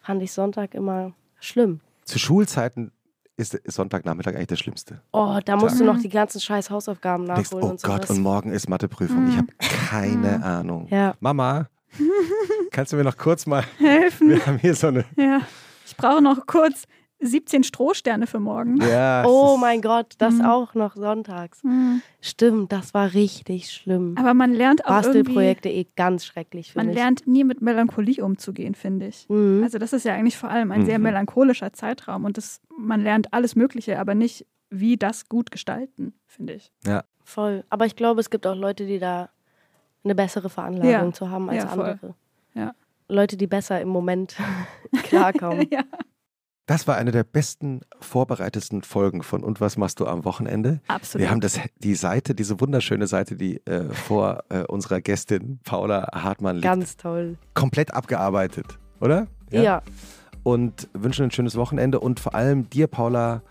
fand ich Sonntag immer schlimm. Zu Schulzeiten ist Sonntagnachmittag eigentlich das Schlimmste. Oh, da musst du Mhm. noch die ganzen scheiß Hausaufgaben Du denkst, nachholen oh und Gott, sowas. und morgen ist Matheprüfung. Ich habe keine Ahnung. Ja. Mama, *laughs* kannst du mir noch kurz mal. Helfen. Wir haben hier so eine. Ja. Ich brauche noch kurz 17 Strohsterne für morgen. Ja, Oh mein Gott, das Mhm. auch noch sonntags. Hm. Stimmt, das war richtig schlimm. Aber man lernt auch irgendwie, Bastelprojekte eh ganz schrecklich für man mich. lernt nie mit Melancholie umzugehen, finde ich. Mhm. Also das ist ja eigentlich vor allem ein sehr Mhm. melancholischer Zeitraum und das, man lernt alles Mögliche, aber nicht, wie das gut gestalten, finde ich. Voll. Aber ich glaube, es gibt auch Leute, die da eine bessere Veranlagung Ja. zu haben als Ja, voll. andere. Ja. Leute, die besser im Moment *laughs* *laughs* klarkommen. ja, Das war eine der besten vorbereitetsten Folgen von Und was machst du am Wochenende? absolut. Wir haben das, die Seite, diese wunderschöne Seite, die äh, vor äh, unserer Gästin Paula Hartmann liegt, Ganz toll. komplett abgearbeitet, oder? Ja. Und wünschen ein schönes Wochenende und vor allem dir, Paula,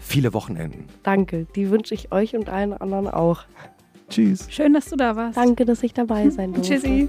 viele Wochenenden. danke. Die wünsche ich euch und allen anderen auch. Tschüss. Schön, dass du da warst. Danke, dass ich dabei sein *laughs* durfte. Tschüssi.